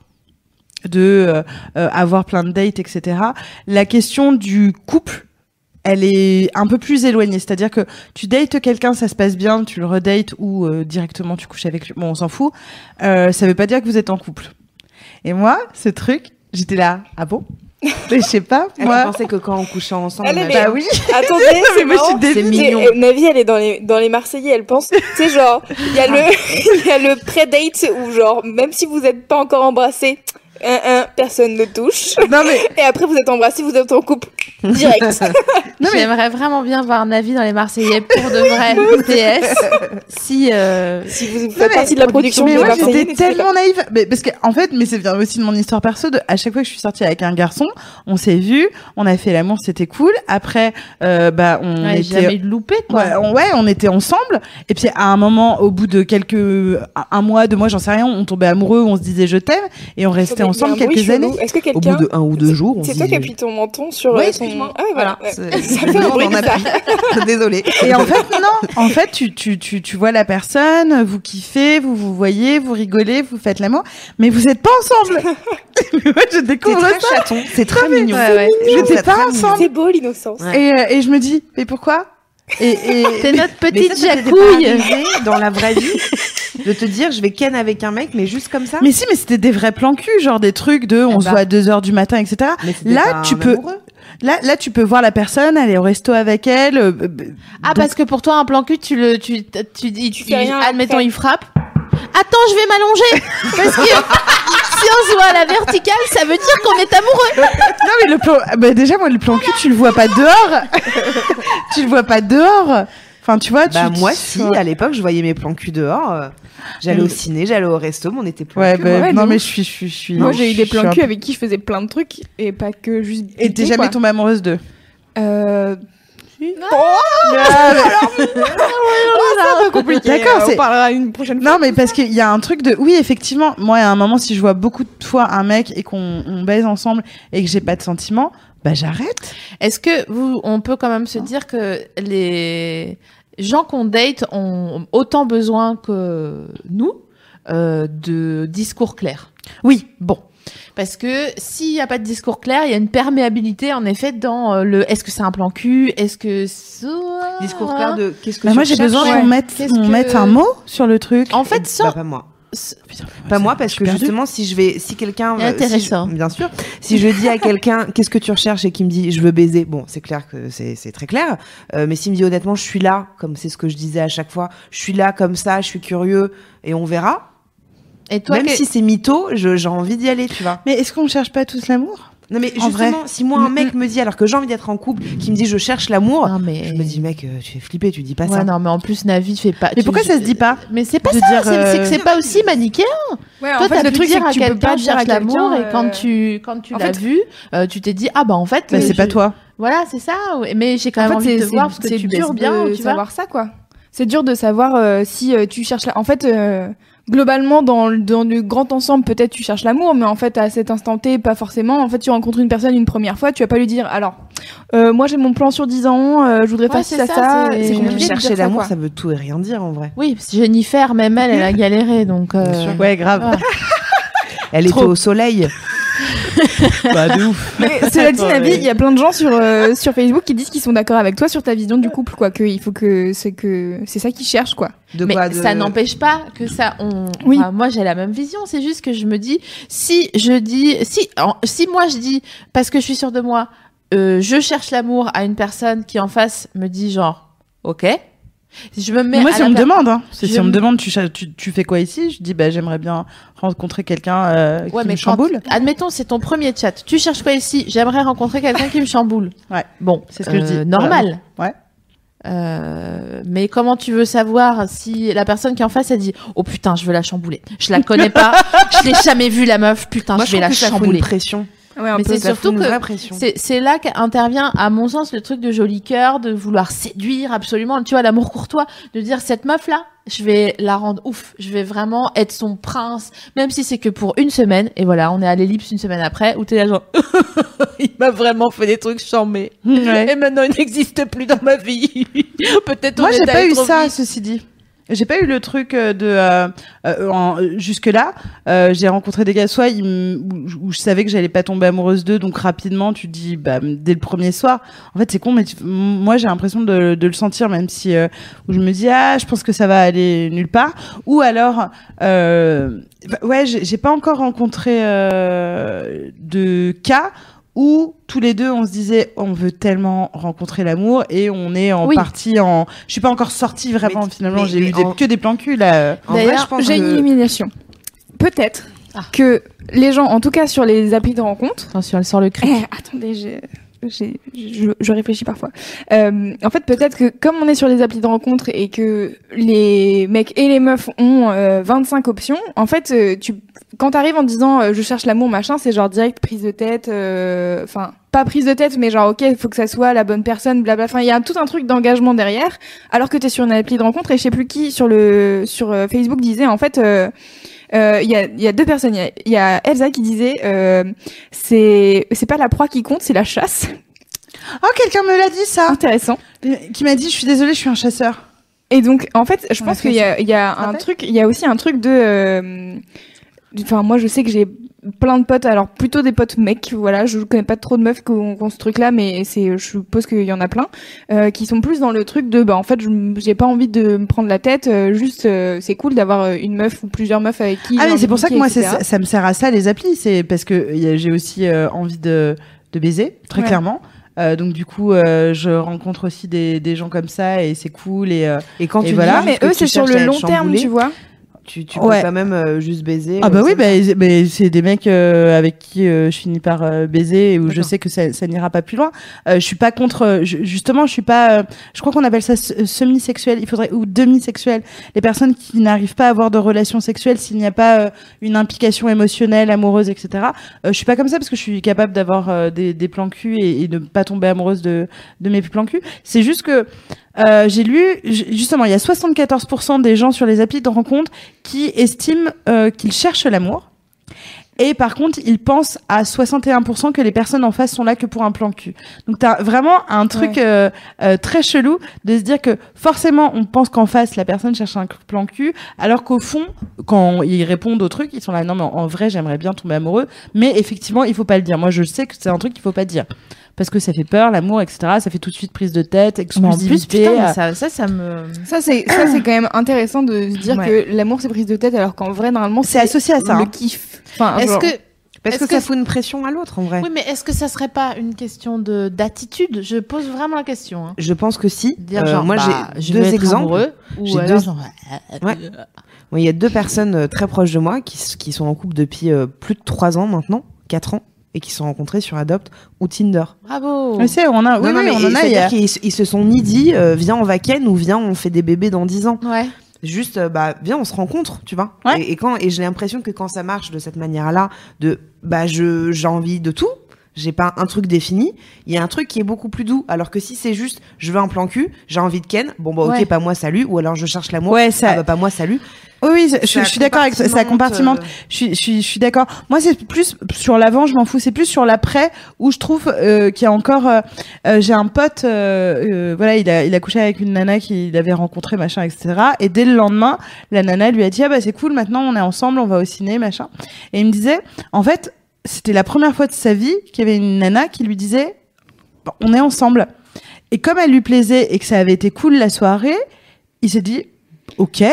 B: de euh, euh, avoir plein de dates, etc. La question du couple. Elle est un peu plus éloignée, c'est-à-dire que tu dates quelqu'un, ça se passe bien, tu le redates ou euh, directement tu couches avec lui, bon on s'en fout. Euh, ça veut pas dire que vous êtes en couple. Et moi, ce truc, j'étais là, ah bon? Mais je sais pas,
D: Elle pensait que quand on couchait ensemble,
C: Elle est
B: Bah oui.
C: Attendez, c'est
B: moi, je suis
C: marrant.
D: C'est mignon.
C: euh, Navi, elle est dans les, dans les Marseillais, elle pense, tu sais, genre, il y a le, il y a le pré-date où, genre, même si vous n'êtes pas encore embrassés, un, un, personne ne touche.
B: Non mais,
C: Et après, vous êtes embrassés, vous êtes en couple. Direct.
B: Non, mais-
A: J'aimerais vraiment bien voir Navi dans les Marseillais pour de vrai. PS. Si. euh,
C: si vous
B: Non,
C: faites
B: mais-
C: partie de la production
B: mais
C: des
B: moi j'étais tellement naïve. Mais parce que en fait, mais c'est vient aussi de mon histoire perso. De, à chaque fois que je suis sortie avec un garçon, on s'est vu, on a fait l'amour, c'était cool. Après, euh, bah on
A: ouais,
B: était
A: jamais loupé, quoi.
B: Ouais, on, ouais, on était ensemble. Et puis à un moment, au bout de quelques un, un mois, deux mois, j'en sais rien, on tombait amoureux, on se disait je t'aime, et on restait Ensemble quelques années.
C: Est-ce que
D: Au bout
C: quelqu'un.
D: de un ou deux jours,
C: C'est toi qui appuies ton menton sur
D: Oui,
C: euh, son.
D: excuse-moi.
C: Ah voilà.
D: Voilà,
C: Ouais.
D: c'est-
C: Ça fait un bruit
D: on
C: bizarre.
D: appuie. Désolée.
B: Et en fait, non. En fait, tu, tu, tu, tu vois la personne, vous kiffez, vous vous voyez, vous rigolez, vous faites l'amour, mais vous êtes pas ensemble. Mais moi, je
D: C'est
B: découvre ça.
D: chaton, c'est très mignon. Je ça
B: pas ensemble.
C: C'est beau l'innocence.
B: Et, euh, et je me dis, mais pourquoi? Et, et,
A: T'es notre petite jacouille.
D: arrivé dans la vraie vie de te dire je vais ken avec un mec mais juste comme ça
B: Mais si, mais c'était des vrais plans cul, genre des trucs de on
A: Eh
B: se
A: bah.
B: voit à 2 heures du matin, etc. Là,
D: pas
B: tu
D: un
B: peux-
D: amoureux.
B: Là, là, tu peux voir la personne, aller au resto avec elle. euh, euh,
A: Ah,
B: donc-
A: parce que pour toi, un plan cul, tu le, tu, tu dis,
C: Tu fais rien
A: admettons,
C: après.
A: il frappe. Attends, je vais m'allonger. Parce que si on se voit à la verticale, ça veut dire qu'on est amoureux.
B: Non, mais le plan. Bah, déjà, moi, le plan cul, tu le vois pas dehors. tu le vois pas dehors. Enfin, tu vois,
D: Bah
B: tu.
D: moi
B: tu-
D: si, à l'époque je voyais mes plans cul dehors. J'allais au ciné, j'allais au resto, mais on était plans
B: Ouais,
D: cul.
B: bah,
E: Ouais,
B: non, mais je suis, je suis, je suis.
E: Moi, j'ai eu des plans
B: un
E: cul
B: peu-
E: avec qui je faisais plein de trucs et pas que juste.
B: Et t'es jamais
E: quoi.
B: tombée amoureuse d'eux?
E: Euh.
B: compliqué.
E: D'accord,
B: D'accord,
E: on
B: c'est.
E: parlera une prochaine fois.
B: Non, mais parce qu'il y a un truc de. Oui, effectivement, moi, à un moment, si je vois beaucoup de fois un mec et qu'on on baise ensemble et que j'ai pas de sentiments, bah j'arrête.
A: Est-ce que vous, on peut quand même se dire que les gens qu'on date ont autant besoin que nous euh, de discours clairs
B: Oui, bon.
A: Parce que s'il n'y a pas de discours clair, il y a une perméabilité en effet dans euh, le est-ce que c'est un plan cul, est-ce que c'est-
D: Discours clair de qu'est-ce que
B: Bah,
D: tu
B: moi, j'ai besoin qu'on mette,
A: que-
B: mette un mot sur le truc.
A: En fait,
D: Bah,
A: sans
D: pas moi.
B: Putain,
D: Pas moi parce que justement si je vais si quelqu'un si je- bien sûr. Si je dis à quelqu'un qu'est-ce que tu recherches et qu'il me dit je veux baiser bon c'est clair que c'est c'est très clair. Euh, mais s'il me dit honnêtement je suis là comme c'est ce que je disais à chaque fois je suis là comme ça je suis curieux et on verra.
A: Et toi
D: même
A: que-
D: si c'est mytho je- j'ai envie d'y aller tu vois.
B: Mais est-ce qu'on cherche pas tous l'amour?
D: Non mais
B: En
D: justement
B: vrai.
D: si moi un mec me dit alors que j'ai envie d'être en couple qui me dit je cherche l'amour
A: mais
D: je me dis mec euh, tu fais flipper tu dis pas
A: ouais,
D: ça
A: non mais en plus Navi fait pas.
B: Mais
A: tu-
B: pourquoi ça se dit pas
A: Mais c'est pas ça,
B: dire,
A: c'est que
B: euh,
A: c'est pas aussi manichéen.
E: Ouais,
A: Toi,
E: en fait, le truc, c'est
A: dire
E: que tu peux pas dire à
A: l'amour et quand
E: euh,
A: tu quand tu
E: en
A: l'as
E: fait-
A: vu, euh, tu t'es dit ah bah en fait.
B: Bah,
A: euh,
B: c'est pas toi.
A: Voilà, c'est ça. Mais j'ai quand
E: En
A: même
E: fait,
A: envie de te voir parce que tu
E: dur
A: baisses bien,
E: de
A: tu vois.
E: savoir ça, quoi. C'est dur de savoir euh, si euh, tu cherches. En fait, euh, globalement, dans, le- dans le grand ensemble, peut-être tu cherches l'amour, mais en fait, à cet instant T, pas forcément. En fait, tu rencontres une personne une première fois, tu vas pas lui dire, alors, euh, moi j'ai mon plan sur 10 ans, euh, je voudrais
A: Ouais,
E: faire ça,
A: ça,
E: ça.
A: c'est-
E: C'est compliqué de
D: chercher
E: ça,
D: l'amour ça veut tout et rien dire en vrai
A: Oui, parce que Jennifer, même elle, elle a galéré, donc. euh.
B: Ouais, grave.
D: Elle était au soleil
B: bah, de ouf.
E: Mais cela dit. Navi, il y a plein de gens sur euh, sur Facebook qui disent qu'ils sont d'accord avec toi sur ta vision du couple, quoi. Que il faut que c'est que c'est ça qu'ils cherchent, quoi.
D: de
A: mais
D: quoi de...
A: ça n'empêche pas que ça. On...
E: Oui.
A: enfin, moi, j'ai la même vision. C'est juste que je me dis, si je dis, si, en- si moi je dis, parce que je suis sûre de moi, euh, je cherche l'amour à une personne qui en face me dit genre, ok. Si je me mets.
B: moi, si on me demande, hein, si on me demande, tu, tu, tu fais quoi ici? Je dis, bah, j'aimerais bien rencontrer quelqu'un euh, qui me chamboule.
A: admettons, c'est ton premier chat. Tu cherches quoi ici? J'aimerais rencontrer quelqu'un qui me chamboule.
B: Ouais.
A: Bon,
B: C'est ce que je
A: euh,
B: dis.
A: Normal.
B: Ouais.
A: Euh, mais comment tu veux savoir si la personne qui est en face a dit oh putain je veux la chambouler je la connais pas je l'ai jamais vue la meuf putain
D: Moi,
A: je vais la
D: que ça fout
A: chambouler
D: une pression
E: Ouais,
A: Mais c'est surtout que c'est là qu'intervient à mon sens le truc de joli cœur de vouloir séduire absolument tu vois l'amour courtois de dire cette meuf là je vais la rendre ouf. Je vais vraiment être son prince, même si c'est que pour une semaine. Et voilà, on est à l'ellipse une semaine après, où t'es là genre, il m'a vraiment fait des trucs charmés.
B: Ouais.
A: Et maintenant, il n'existe plus dans ma vie. Peut-être
B: Moi, j'ai pas eu ça,
A: vite.
B: ceci dit. J'ai pas eu le truc euh, de euh, euh, jusque là. euh, j'ai rencontré des gars soit ils où, je savais que j'allais pas tomber amoureuse d'eux, donc rapidement tu dis bah dès le premier soir. En fait c'est con, mais tu- moi j'ai l'impression de, de le sentir même si euh, où je me dis ah je pense que ça va aller nulle part. Ou alors bah, ouais j'ai pas encore rencontré de cas où tous les deux on se disait on veut tellement rencontrer l'amour et on est en
A: Oui.
B: partie en je suis pas encore sortie vraiment
D: Mais-
B: finalement j'ai eu des-
D: en-
B: que des plans cul là
E: D'ailleurs,
D: je pense
E: j'ai une
D: que-
E: illumination. Peut-être
A: Ah.
E: que les gens, en tout cas sur les applis de rencontre,
A: Attention, elle sort le cri.
E: Eh, attendez, j'ai- je, je réfléchis parfois. Euh, en fait, peut-être que comme on est sur les applis de rencontre et que les mecs et les meufs ont euh, 25 options, en fait, euh, tu, quand t'arrives en disant euh, je cherche l'amour machin, c'est genre direct prise de tête. euh, Enfin, pas prise de tête, mais genre ok, faut que ça soit la bonne personne, blabla. Enfin, il y a tout un truc d'engagement derrière. Alors que t'es sur une appli de rencontre et je sais plus qui sur le sur Facebook disait en fait. Euh, euh, Il y, a, y a deux personnes. Il y a- il y, a Elsa qui disait euh, c'est c'est pas la proie qui compte, c'est la chasse.
B: oh quelqu'un me l'a dit ça
E: Intéressant.
B: qui m'a dit je suis désolée je suis un chasseur
E: Et donc en fait, je
B: On
E: pense qu'il y a, y a un truc, il y a aussi un truc de. Enfin, moi, je sais que j'ai plein de potes, alors plutôt des potes mecs, voilà, je connais pas trop de meufs qui ont, qui ont ce truc-là, mais c'est, je suppose qu'il y en a plein, euh, qui sont plus dans le truc de, bah, en fait, j'ai pas envie de me prendre la tête, euh, juste, euh, c'est cool d'avoir euh, une meuf ou plusieurs meufs avec qui.
B: ah mais c'est pour ça que moi ça, ça me sert à ça les applis c'est parce que j'ai aussi euh, envie de de baiser très
E: Ouais.
B: clairement Euh, donc du coup euh, je rencontre aussi des, des gens comme ça et c'est cool et euh,
D: Et quand
B: Et
D: tu
B: voilà.
D: dis
E: mais eux, c'est sur le long terme, tu vois.
D: Tu, tu
B: Ouais.
D: peux quand même euh, juste baiser.
B: Ah bah
D: euh,
B: oui, bah, mais c'est des mecs euh, avec qui euh, je finis par euh, baiser et où je sais que ça, ça n'ira pas plus loin. Euh, je suis pas contre, je- justement, je suis pas. euh, je crois qu'on appelle ça se- semi-sexuel. Il faudrait ou demi-sexuel. Les personnes qui n'arrivent pas à avoir de relations sexuelles s'il n'y a pas euh, une implication émotionnelle, amoureuse, etc. Euh, je suis pas comme ça parce que je suis capable d'avoir euh, des, des plans cul et, et de pas tomber amoureuse de de mes plans cul. C'est juste que euh, j'ai lu, ju- justement, il y a 74% des gens sur les applis de rencontre qui estiment euh, qu'ils cherchent l'amour. Et par contre, ils pensent à 61% que les personnes en face sont là que pour un plan cul. Donc t'as vraiment un truc
E: Ouais.
B: euh, euh, très chelou de se dire que forcément on pense qu'en face la personne cherche un plan cul, alors qu'au fond, quand ils répondent au truc, ils sont là non mais en, en vrai j'aimerais bien tomber amoureux, mais effectivement il faut pas le dire. Moi je sais que c'est un truc qu'il faut pas dire parce que ça fait peur, l'amour, etc. Ça fait tout de suite prise de tête,
A: Mais en plus,
B: exclusivité.
A: putain,
B: euh,
A: ça, ça, ça me.
E: Ça, c'est, ça, c'est quand même intéressant de se dire
A: Ouais.
E: que l'amour, c'est prise de tête, alors qu'en vrai, normalement,
B: c'est associé à ça.
E: le
B: hein.
E: kiff. Enfin,
A: Est-ce
E: genre-
A: que.
D: Parce
A: Est-ce
D: que, ça
A: que-
D: fout une pression à l'autre en vrai.
A: Oui, mais est-ce que ça serait pas une question de d'attitude? Je pose vraiment la question. Hein.
D: Je pense que si.
A: Dire
D: Euh, moi
A: bah,
D: j'ai
A: je
D: deux exemples. J'ai deux-
A: genre,
D: Ouais. Moi, Il y a deux personnes euh, très proches de moi qui, qui sont en couple depuis euh, plus de trois ans maintenant, quatre ans, et qui se sont rencontrés sur Adopt ou Tinder.
A: Bravo.
B: Mais c'est, on a, oui,
D: non, non,
B: oui,
D: mais
B: on en a. il y
D: c'est-à-dire
B: a-
D: qu'ils s- ils se sont ni dit euh, viens on va ken ou viens on fait des bébés dans dix ans.
A: Ouais.
D: Juste euh, bah viens on se rencontre, tu vois.
B: Ouais.
D: Et, et quand et j'ai l'impression que quand ça marche de cette manière-là, de bah je j'ai envie de tout. J'ai pas un truc défini, il y a un truc qui est beaucoup plus doux. Alors que si c'est juste, je veux un plan cul, j'ai envie de ken, bon bah ok,
A: Ouais.
D: pas moi salut, ou alors je cherche l'amour,
B: Ouais, ça-
D: ah bah pas moi salut.
B: Oui, oui, je, je suis d'accord avec ça. Ça compartimente.
D: euh,
B: Je suis, je suis, je suis d'accord. Moi, c'est plus sur l'avant, je m'en fous. C'est plus sur l'après où je trouve euh, qu'il y a encore. euh, euh, J'ai un pote, euh, voilà, il a, il a couché avec une nana qu'il avait rencontrée, machin, etc. Et dès le lendemain, la nana lui a dit ah bah c'est cool, maintenant on est ensemble, on va au ciné, machin. Et il me disait, en fait, c'était la première fois de sa vie qu'il y avait une nana qui lui disait Bon, on est ensemble. Et comme elle lui plaisait et que ça avait été cool la soirée, il s'est dit ok.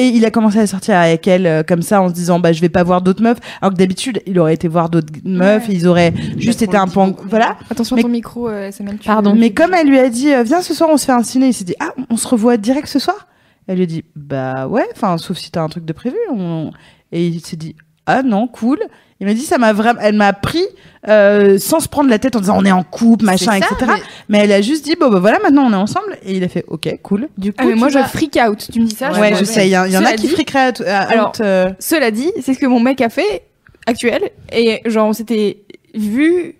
B: Et il a commencé à sortir avec elle euh, comme ça en se disant bah je vais pas voir d'autres meufs. Alors que d'habitude il aurait été voir d'autres meufs et ils auraient juste été un peu en- voilà.
E: Attention
B: Mais-
E: à ton micro, euh, tu-
A: Pardon.
B: mais comme elle lui a dit euh, viens ce soir on se fait un ciné il s'est dit ah on se revoit direct ce soir? Elle lui a dit bah ouais enfin sauf si t'as un truc de prévu on- et il s'est dit ah non cool. Il m'a dit ça m'a vraiment elle m'a pris euh, sans se prendre la tête en disant on est en couple machin
A: ça,
B: etc
A: mais-
B: mais... elle a juste dit bon bah voilà maintenant on est ensemble. Et il a fait ok cool.
A: Du coup,
E: Ah, mais moi,
A: tu
E: je
A: vas-
E: freak out. Tu me dis ça
B: ouais, je sais il y, en- il y en a qui
E: dit-
B: friqueraient à, à-
E: Alors,
B: out, euh,
E: Cela dit, c'est ce que mon mec a fait actuel. Et genre on s'était vu,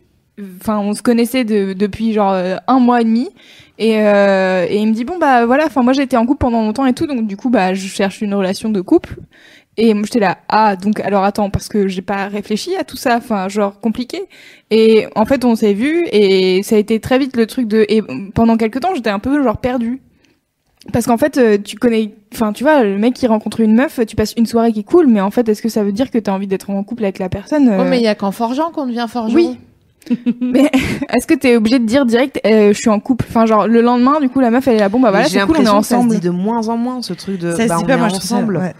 E: enfin on se connaissait de- depuis genre euh, un mois et demi. Et, euh, et il me dit bon bah voilà, enfin moi j'ai été en couple pendant longtemps et tout, donc du coup bah je cherche une relation de couple. Et moi j'étais là ah donc alors attends parce que j'ai pas réfléchi à tout ça, enfin genre compliqué. Et en fait on s'est vu et ça a été très vite le truc de et pendant quelques temps j'étais un peu genre perdue. Parce qu'en fait, euh, tu connais, enfin, tu vois, le mec qui rencontre une meuf, tu passes une soirée qui est cool, mais en fait, est-ce que ça veut dire que t'as envie d'être en couple avec la personne
A: Oh,
E: euh,
A: mais il y a qu'en forgeant qu'on devient forgeron.
E: Oui. Mais est-ce que t'es obligé de dire direct, euh, je suis en couple? Enfin, genre le lendemain, du coup, la meuf elle est là, bon bah voilà, c'est cool, on est
D: l'impression que ça se
E: ensemble.
D: dit de moins en moins ce truc de
B: Ça se
D: bah, on
B: pas,
D: est
B: moi
D: ensemble.
B: ouais.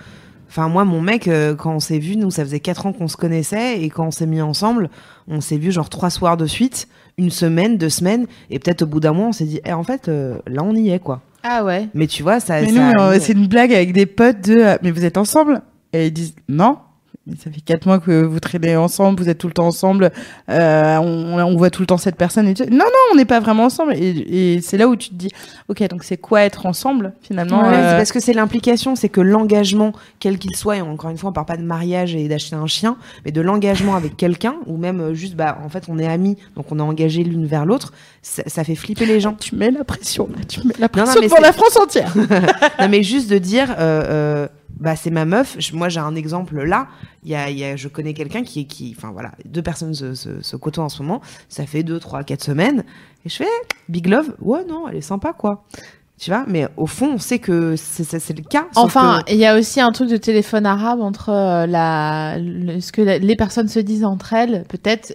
D: Enfin, moi, mon mec, euh, quand on s'est vu, nous, ça faisait quatre ans qu'on se connaissait, et quand on s'est mis ensemble, on s'est vu genre trois soirs de suite, une semaine, deux semaines, et peut-être au bout d'un mois, on s'est dit, eh, en fait, euh, là, on y est, quoi.
A: Ah ouais.
D: Mais tu vois, ça.
B: Mais
D: ça
B: nous,
D: a
B: euh, c'est une blague avec des potes de euh, mais vous êtes ensemble? Et ils disent non. Ça fait quatre mois que vous traînez ensemble, vous êtes tout le temps ensemble, euh, on, on voit tout le temps cette personne. Et tu- Non, non, on n'est pas vraiment ensemble. Et, et c'est là où tu te dis, ok, donc c'est quoi être ensemble finalement
D: Ouais,
B: euh,
D: parce que c'est l'implication, c'est que l'engagement, quel qu'il soit, et encore une fois, on parle pas de mariage et d'acheter un chien, mais de l'engagement avec quelqu'un, ou même euh, juste, bah, en fait, on est amis, donc on est engagés l'une vers l'autre, ça, ça fait flipper les gens.
B: Tu mets la pression, là, tu mets la
D: Non, non,
B: pression
D: mais
B: pour la France entière.
D: non, mais juste de dire, euh, bah, c'est ma meuf. Je- moi, j'ai un exemple là. Il y a, il y a, je connais quelqu'un qui est, qui, enfin voilà, deux personnes se, se, se côtoient en ce moment. Ça fait deux, trois, quatre semaines. Et je fais, big love? Ouais, non, elle est sympa, quoi. Tu vois, mais au fond, on sait que c'est, c'est, c'est le cas.
A: Enfin,
D: que-
A: il y a aussi un truc de téléphone arabe entre euh, la, le- ce que la- les personnes se disent entre elles, peut-être,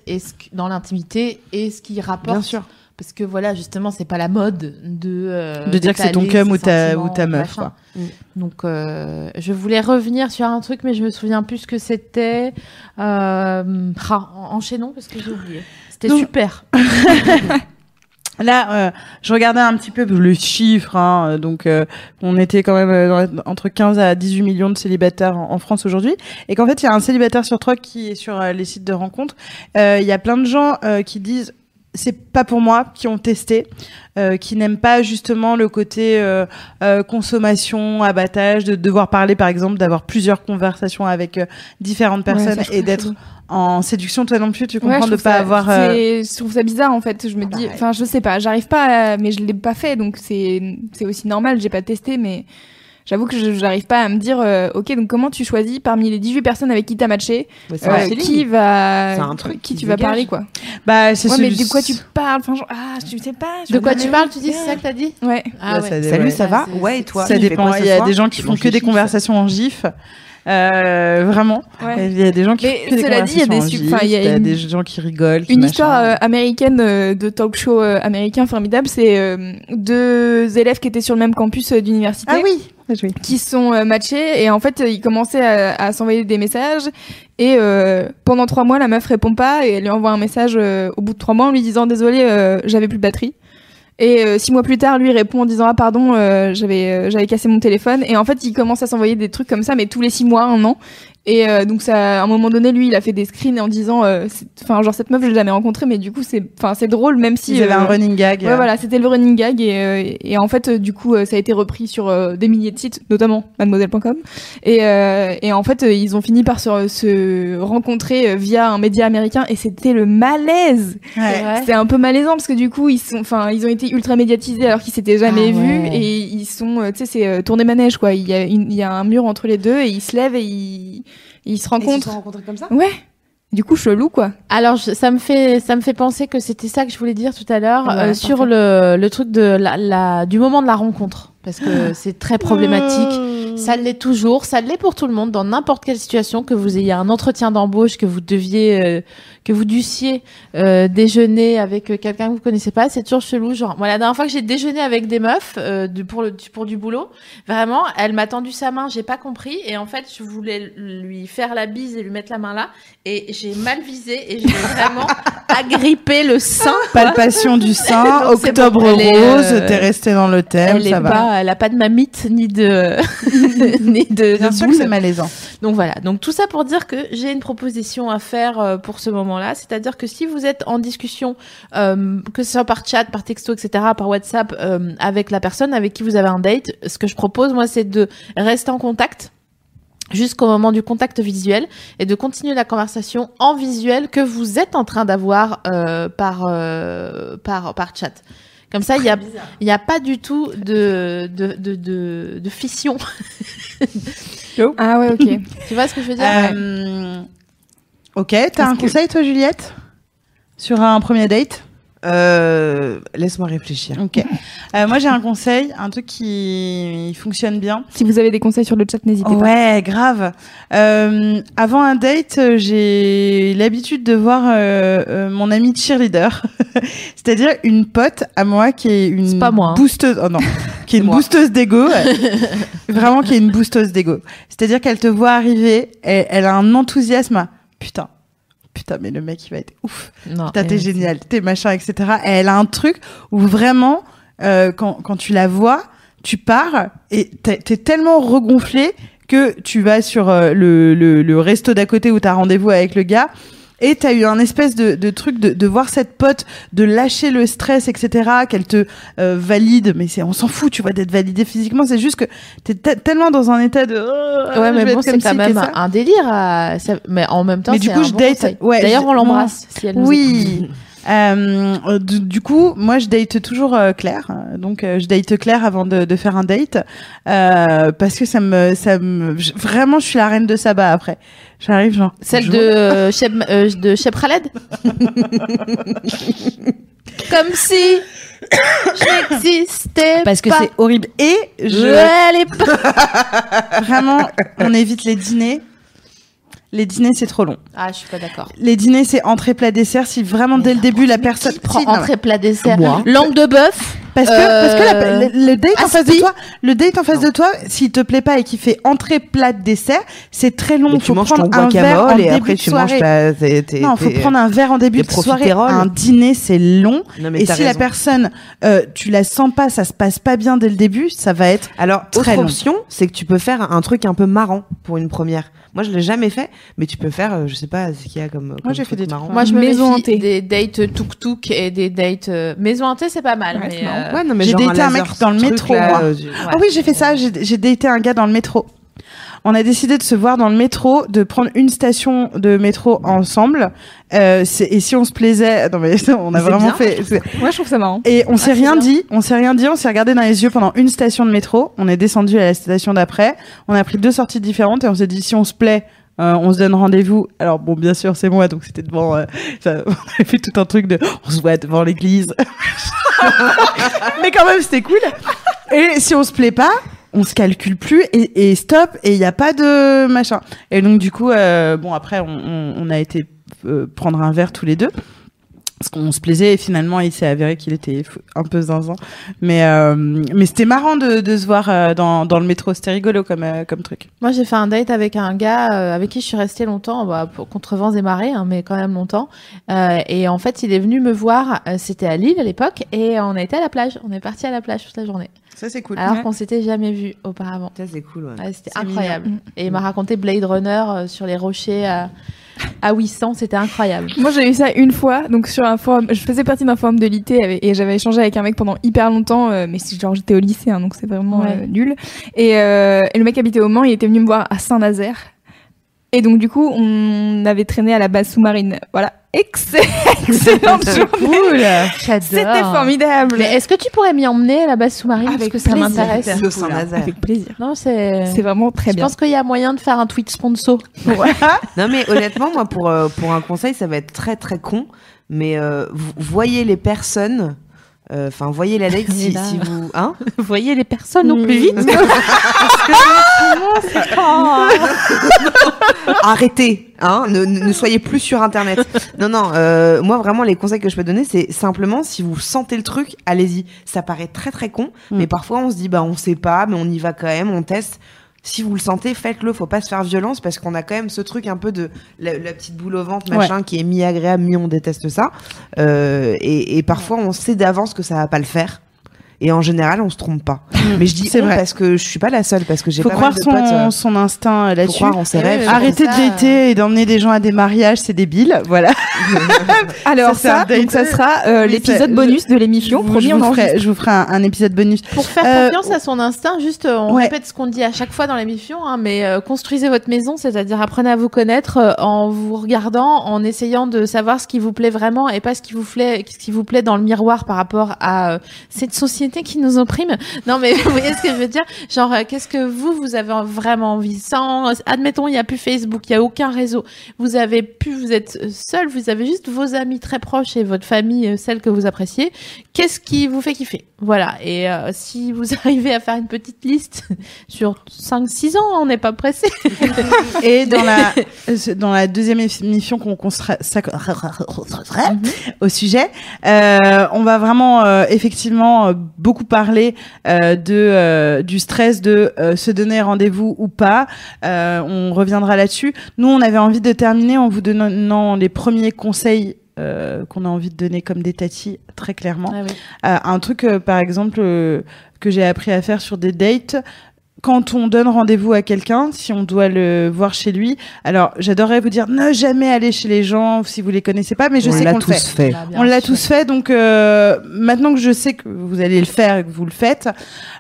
A: dans l'intimité, et ce qui rapporte.
D: bien sûr.
A: Parce que voilà, justement, c'est pas la mode de. euh,
B: De dire que c'est ton cum ou ta, ou ta meuf. Quoi.
A: Donc, euh, je voulais revenir sur un truc, mais je me souviens plus ce que c'était. Euh, ah, en- enchaînons parce que j'ai oublié. C'était
B: Donc-
A: super.
B: Là, euh, je regardais un petit peu le chiffre, hein, donc euh, on était quand même euh, entre 15 à 18 millions de célibataires en, en France aujourd'hui, et qu'en fait il y a un célibataire sur trois qui est sur les sites de rencontres. Euh, Il y a plein de gens euh, qui disent c'est pas pour moi, qui ont testé, euh, qui n'aiment pas justement le côté euh, euh, consommation, abattage, de devoir parler par exemple, d'avoir plusieurs conversations avec euh, différentes personnes
E: Ouais,
B: et d'être en séduction toi non plus, tu
E: Ouais,
B: comprends
E: je
B: de pas
E: ça-
B: avoir. euh,
E: Je trouve ça bizarre en fait. Je me dis, enfin, je sais pas, j'arrive pas, à- mais je l'ai pas fait, donc c'est c'est aussi normal. J'ai pas testé, mais j'avoue que je- j'arrive pas à me dire, euh, ok, donc comment tu choisis parmi les 18 personnes avec qui t'as matché,
D: c'est
E: euh, qui va,
D: C'est un truc
E: qui
D: qui
E: tu vas parler quoi.
B: Bah, c'est
E: Ouais,
B: celui-
E: mais de quoi tu parles Enfin, genre, ah, tu sais pas. je
A: De quoi tu parles Tu dis, c'est ça que t'as dit
E: Ouais.
A: Ah
B: Ouais, ça
D: Salut,
B: ouais.
D: ça va Ouais, et toi
B: Ça dépend. Il y a des gens qui font que des conversations en gif. Euh, vraiment.
E: Ouais.
B: Il y a des gens qui
E: Mais
B: font que des
E: cela dit, il y a des
B: en
E: su-
B: gif.
E: enfin, il y a
B: Il y a
E: une-
B: des gens qui rigolent. qui
E: Une histoire euh, américaine euh, de talk show euh, américain formidable, c'est euh, deux élèves qui étaient sur le même campus euh, d'université.
B: Ah oui. Oui.
E: qui sont euh, matchés. Et en fait ils commençaient à, s'envoyer des messages. Et euh, pendant trois mois la meuf répond pas et elle lui envoie un message euh, au bout de trois mois en lui disant désolé j'avais plus de batterie. Et six mois plus tard lui répond en disant ah pardon j'avais j'avais cassé mon téléphone. Et en fait ils commencent à s'envoyer des trucs comme ça mais tous les six mois un an et euh, donc ça à un moment donné lui il a fait des screens en disant euh, enfin genre cette meuf je l'ai jamais rencontrée mais du coup c'est enfin c'est drôle même si
B: Ils avaient un
E: euh,
B: running gag.
E: Ouais, voilà, c'était le running gag et, euh, et en fait, du coup, ça a été repris sur euh, des milliers de sites, notamment mademoiselle.com. Et, euh, et en fait, ils ont fini par se, se rencontrer via un média américain et c'était le malaise.
B: Ouais.
E: C'était un peu malaisant parce que du coup, ils sont, enfin, ils ont été ultra médiatisés alors qu'ils s'étaient jamais
A: Ah
E: vus
A: ouais.
E: et ils sont, tu sais, c'est euh, tourné manège quoi. Il y a, une- il y a un mur entre les deux et ils se lèvent et ils, ils se
D: Et ils se
E: rencontrent.
D: sont rencontrés comme ça
E: Ouais. Du coup, chelou quoi.
A: Alors, je- ça me fait, ça me fait penser que c'était ça que je voulais dire tout à l'heure euh, sur le, le truc de la, la, du moment de la rencontre, parce que c'est très problématique. Ça l'est toujours, ça l'est pour tout le monde dans n'importe quelle situation que vous ayez un entretien d'embauche, que vous deviez, euh, que vous dussiez euh, déjeuner avec euh, quelqu'un que vous connaissez pas, c'est toujours chelou. Genre, moi la dernière fois que j'ai déjeuné avec des meufs euh, du, pour le du- pour du boulot, vraiment, elle m'a tendu sa main, j'ai pas compris et en fait je voulais lui faire la bise et lui mettre la main là et j'ai mal visé et j'ai vraiment agrippé le sein.
B: Palpation du sein,
A: Donc,
B: octobre
A: bon, elle est,
B: rose,
A: euh,
B: t'es resté dans le thème,
A: Elle est
B: ça va.
A: pas, elle a pas de mamite ni de ni de,
B: Bien
A: de
B: sûr que c'est malaisant.
A: Donc voilà, donc tout ça pour dire que j'ai une proposition à faire euh, pour ce moment-là, c'est-à-dire que si vous êtes en discussion, euh, que ce soit par chat, par texto, etc., par WhatsApp, euh, avec la personne avec qui vous avez un date, ce que je propose, moi, c'est de rester en contact jusqu'au moment du contact visuel et de continuer la conversation en visuel que vous êtes en train d'avoir euh, par, euh, par, par chat. Comme ça, il y a, il y a pas du tout de, de, de, de, de fission.
E: Ah ouais, ok.
A: tu vois ce que je veux dire?
B: Euh, ok, t'as un
E: que-
B: conseil toi Juliette Sur un premier date?
D: Euh, Laisse-moi réfléchir.
B: Ok. Euh, moi j'ai un conseil, un truc qui fonctionne bien.
E: Si vous avez des conseils sur le chat, n'hésitez pas.
B: Ouais, grave. Euh, avant un date, euh, j'ai l'habitude de voir euh, euh, mon amie cheerleader, c'est-à-dire une pote à moi qui est une
A: C'est pas moi, hein.
B: boosteuse. Oh non, qui est une
D: moi.
B: boosteuse d'ego. Vraiment qui est une boosteuse d'ego. C'est-à-dire qu'elle te voit arriver, et elle a un enthousiasme. Putain, putain, mais le mec il va être ouf.
A: Non.
B: Putain, t'es génial, t'es machin, etc. Et elle a un truc où vraiment, euh, quand, quand tu la vois, tu pars et t'es t'es tellement regonflé que tu vas sur euh, le, le, le resto d'à côté où t'as rendez-vous avec le gars. Et t'as eu un espèce de, de truc de, de voir cette pote, de lâcher le stress, etc., qu'elle te euh, valide, mais c'est, on s'en fout, tu vois, d'être validé physiquement, c'est juste que t'es te- tellement dans un état de... oh,
A: Ouais, mais bon, c'est quand même un délire. à- ça- Mais en même temps,
B: Mais du coup,
A: un
B: je
A: bon
B: date- ouais,
A: D'ailleurs, on l'embrasse si elle nous écoute.
B: Oui. Euh, euh, du, du coup, moi, je date toujours euh, Claire. Euh, Donc, euh, je date Claire avant de, de faire un date euh, parce que ça me, ça me, je- vraiment, je suis la reine de Saba après. J'arrive genre.
A: Celle
B: bonjour.
A: de euh, Cheb, euh, de Cheb Khaled Comme si je n'existais
B: Parce que c'est horrible. Et
A: Je
B: je,
A: pas.
B: vraiment, on évite les dîners. Les dîners, c'est trop long.
A: Ah, je suis pas d'accord.
B: Les dîners, c'est entrée, plat, dessert. Si vraiment dès le début la personne non,
A: entrée plat dessert.
D: Moi.
A: Langue de bœuf.
B: Parce que, parce que la-
A: Euh,
B: le, le date en face de toi, le date en face de toi, s'il te plaît pas et qu'il fait entrée, plat, dessert, c'est très long.
D: Mais tu
B: faut
D: manges
B: prendre
D: ton
B: un verre en
D: et
B: début
D: après
B: de
D: tu manges
B: soirée.
D: ta. tes- tes-
B: Non, faut prendre un verre en début de soirée. Un dîner, c'est long.
D: Non, mais
B: Et si la personne, euh, tu la sens pas, ça se passe pas bien dès le début, ça va être.
D: Alors,
B: Très
D: autre
B: long.
D: option, c'est que tu peux faire un truc un peu marrant pour une première. Moi, je l'ai jamais fait, mais tu peux faire, euh, je sais pas, ce qu'il y a comme. comme
B: j'ai fait des trucs
D: marrant.
A: Moi, je me
E: Maison hantée.
A: des dates tuk-tuk et des dates euh, maison hantée, c'est pas mal.
E: Ouais,
A: mais. Euh,
D: Ouais, non, mais
B: J'ai daté un mec dans le métro,
D: là,
B: moi.
D: euh, du-
B: Ah oui, j'ai fait ça. J'ai daté un gars dans le métro. On a décidé de se voir dans le métro, de prendre une station de métro ensemble. Euh, c'est- et si on se plaisait, non mais on a vraiment
D: bien.
B: fait.
E: Moi, je trouve ça marrant.
B: Et on s'est
A: c'est
B: rien
A: bien.
B: dit, on s'est rien dit, on s'est regardé dans les yeux pendant une station de métro. On est descendu à la station d'après. On a pris deux sorties différentes et on s'est dit si on se plaît, euh, on se donne rendez-vous. Alors bon, bien sûr, c'est moi, donc c'était devant. euh, ça- on avait fait tout un truc de, on se voit devant l'église. Mais quand même, c'était cool. Et si on se plaît pas, on se calcule plus et, stop et il n'y a pas de machin. Et donc du coup, euh, bon après, on, on- on a été euh, prendre un verre tous les deux. Parce qu'on se plaisait et finalement il s'est avéré qu'il était un peu zinzin. Mais, euh, mais c'était marrant de, de se voir euh, dans, dans le métro. C'était rigolo comme, euh, comme truc.
A: Moi, j'ai fait un date avec un gars avec qui je suis restée longtemps, bah, contre vents et marées, hein, mais quand même longtemps. Et en fait, il est venu me voir. C'était à Lille à l'époque, et on a été à la plage. On est parti à la plage toute la journée,
B: Ça c'est cool.
A: alors
E: Ouais.
A: qu'on s'était jamais vu auparavant.
D: Ça, c'est cool, ouais.
A: Ouais, c'était incroyable.
E: mignon.
A: Et il m'a raconté Blade Runner euh, sur les rochers à, à 800. C'était incroyable.
E: Moi, j'ai eu ça une fois, donc sur un forum. Je faisais partie d'un forum de l'IT et j'avais échangé avec un mec pendant hyper longtemps, euh, mais c'est genre j'étais au lycée, hein, donc c'est vraiment
A: Ouais.
E: euh, nul. Et, euh, et le mec habitait au Mans, il était venu me voir à Saint-Nazaire. Et donc du coup, on avait traîné à la base sous-marine. Voilà, excellente journée. C'était formidable.
A: Mais est-ce que tu pourrais m'y emmener à la base sous-marine parce
E: Avec
A: que ça m'intéresse.
E: Avec plaisir.
A: Non, c'est.
E: C'est vraiment très
A: Je
E: bien.
A: pense qu'il y a moyen de faire un tweet sponsor.
D: Non mais honnêtement, moi pour euh, pour un conseil, ça va être très très con, mais euh, vous voyez les personnes, enfin voyez la date si,
A: là-
D: si vous, hein
A: Vous voyez les personnes au plus vite.
D: Arrêtez, hein, ne, ne ne soyez plus sur internet. Non non, euh, moi vraiment les conseils que je peux donner, c'est simplement si vous sentez le truc, allez-y. Ça paraît très très con,
B: Mm.
D: mais parfois on se dit bah on sait pas, mais on y va quand même, on teste. Si vous le sentez, faites-le. Faut pas se faire violence parce qu'on a quand même ce truc un peu de la, la petite boule au ventre, machin, qui est mi-agréable, mi-on déteste ça. Euh, et, et parfois, on sait d'avance que ça va pas le faire. Et en général, on se trompe pas. Mais je dis
B: C'est vrai.
D: parce que je suis pas la seule, parce que j'ai
B: Faut
D: pas
B: croire
D: mal de
B: son,
D: potes. euh,
B: son instinct euh,
D: faut
B: là-dessus.
D: croire en ses
A: Eh oui,
D: rêves.
A: mais
B: Arrêtez
A: ça,
B: de dater et d'emmener des gens à des mariages, c'est débile. Voilà.
E: Alors
B: Ça,
E: ça, donc ça sera euh, l'épisode bonus de l'émission.
B: je, vous-
E: Promis,
B: je
E: on
B: vous ferai, je vous ferai un, un épisode bonus.
A: Pour faire
B: Euh,
A: confiance à son instinct, juste on
B: Ouais.
A: répète ce qu'on dit à chaque fois dans l'émission, hein, mais euh, construisez votre maison, c'est-à-dire apprenez à vous connaître euh, en vous regardant, en essayant de savoir ce qui vous plaît vraiment et pas ce qui vous plaît, ce qui vous plaît dans le miroir par rapport à euh, cette société qui nous opprime. Non, mais vous voyez ce que je veux dire? Genre, euh, qu'est-ce que vous vous avez vraiment envie Sans, admettons, il n'y a plus Facebook, il n'y a aucun réseau. Vous avez pu, vous êtes seul, vous avez juste vos amis très proches et votre famille, euh, celle que vous appréciez. Qu'est-ce qui vous fait kiffer? Voilà. Et euh, si vous arrivez à faire une petite liste sur 5-6 ans, on n'est pas pressé.
B: Et dans la, euh, dans la deuxième émission qu'on consacrera
A: Mhm.
B: au sujet, euh, on va vraiment euh, effectivement euh, beaucoup parler euh, de euh, du stress de euh, se donner rendez-vous ou pas. Euh, on reviendra là-dessus. Nous, on avait envie de terminer en vous donnant les premiers conseils. euh, qu'on a envie de donner comme des tatis très clairement
A: Ah oui.
B: Euh, un truc, euh, par exemple, que j'ai appris à faire sur des dates. Quand on donne rendez-vous à quelqu'un, si on doit le voir chez lui, alors j'adorerais vous dire ne jamais aller chez les gens si vous les connaissez pas, mais je
D: on
B: sais qu'on le
D: tous
B: fait.
D: fait.
A: Bah,
B: On l'a tous fait, donc euh, maintenant que je sais que vous allez le faire et que vous le faites,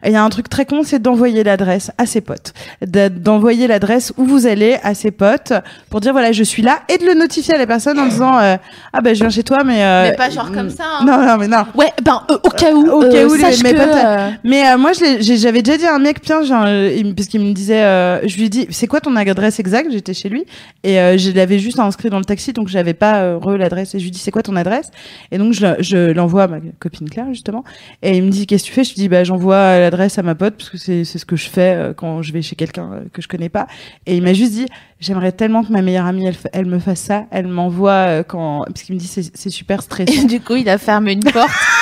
B: il y a un truc très con, c'est d'envoyer l'adresse à ses potes, d'envoyer l'adresse où vous allez à ses potes pour dire voilà je suis là et de le notifier à la personne en disant euh, ah ben je viens chez toi, mais euh,
A: Mais pas genre comme ça. hein.
B: Non non mais non.
A: Ouais, ben euh, au cas où,
B: Au cas
A: euh,
B: où, les- mes
A: que,
B: potes,
A: euh,
B: Mais euh, moi, j'avais déjà dit à un mec, putain, j'ai me- parce qu'il me disait, euh, je lui dit, c'est quoi ton adresse exacte? J'étais chez lui et euh, je l'avais juste inscrit dans le taxi, donc j'avais pas euh, re l'adresse. Et je lui dis, c'est quoi ton adresse? Et donc je, le- je l'envoie à ma copine Claire justement. Et il me dit, qu'est-ce que tu fais? Je lui dis, bah j'envoie l'adresse à ma pote parce que c'est c'est ce que je fais euh, quand je vais chez quelqu'un euh, que je connais pas. Et il m'a juste dit, j'aimerais tellement que ma meilleure amie, elle, elle me fasse ça. Elle m'envoie euh, quand parce qu'il me dit, c'est super stressant.
A: du coup, il a fermé une porte.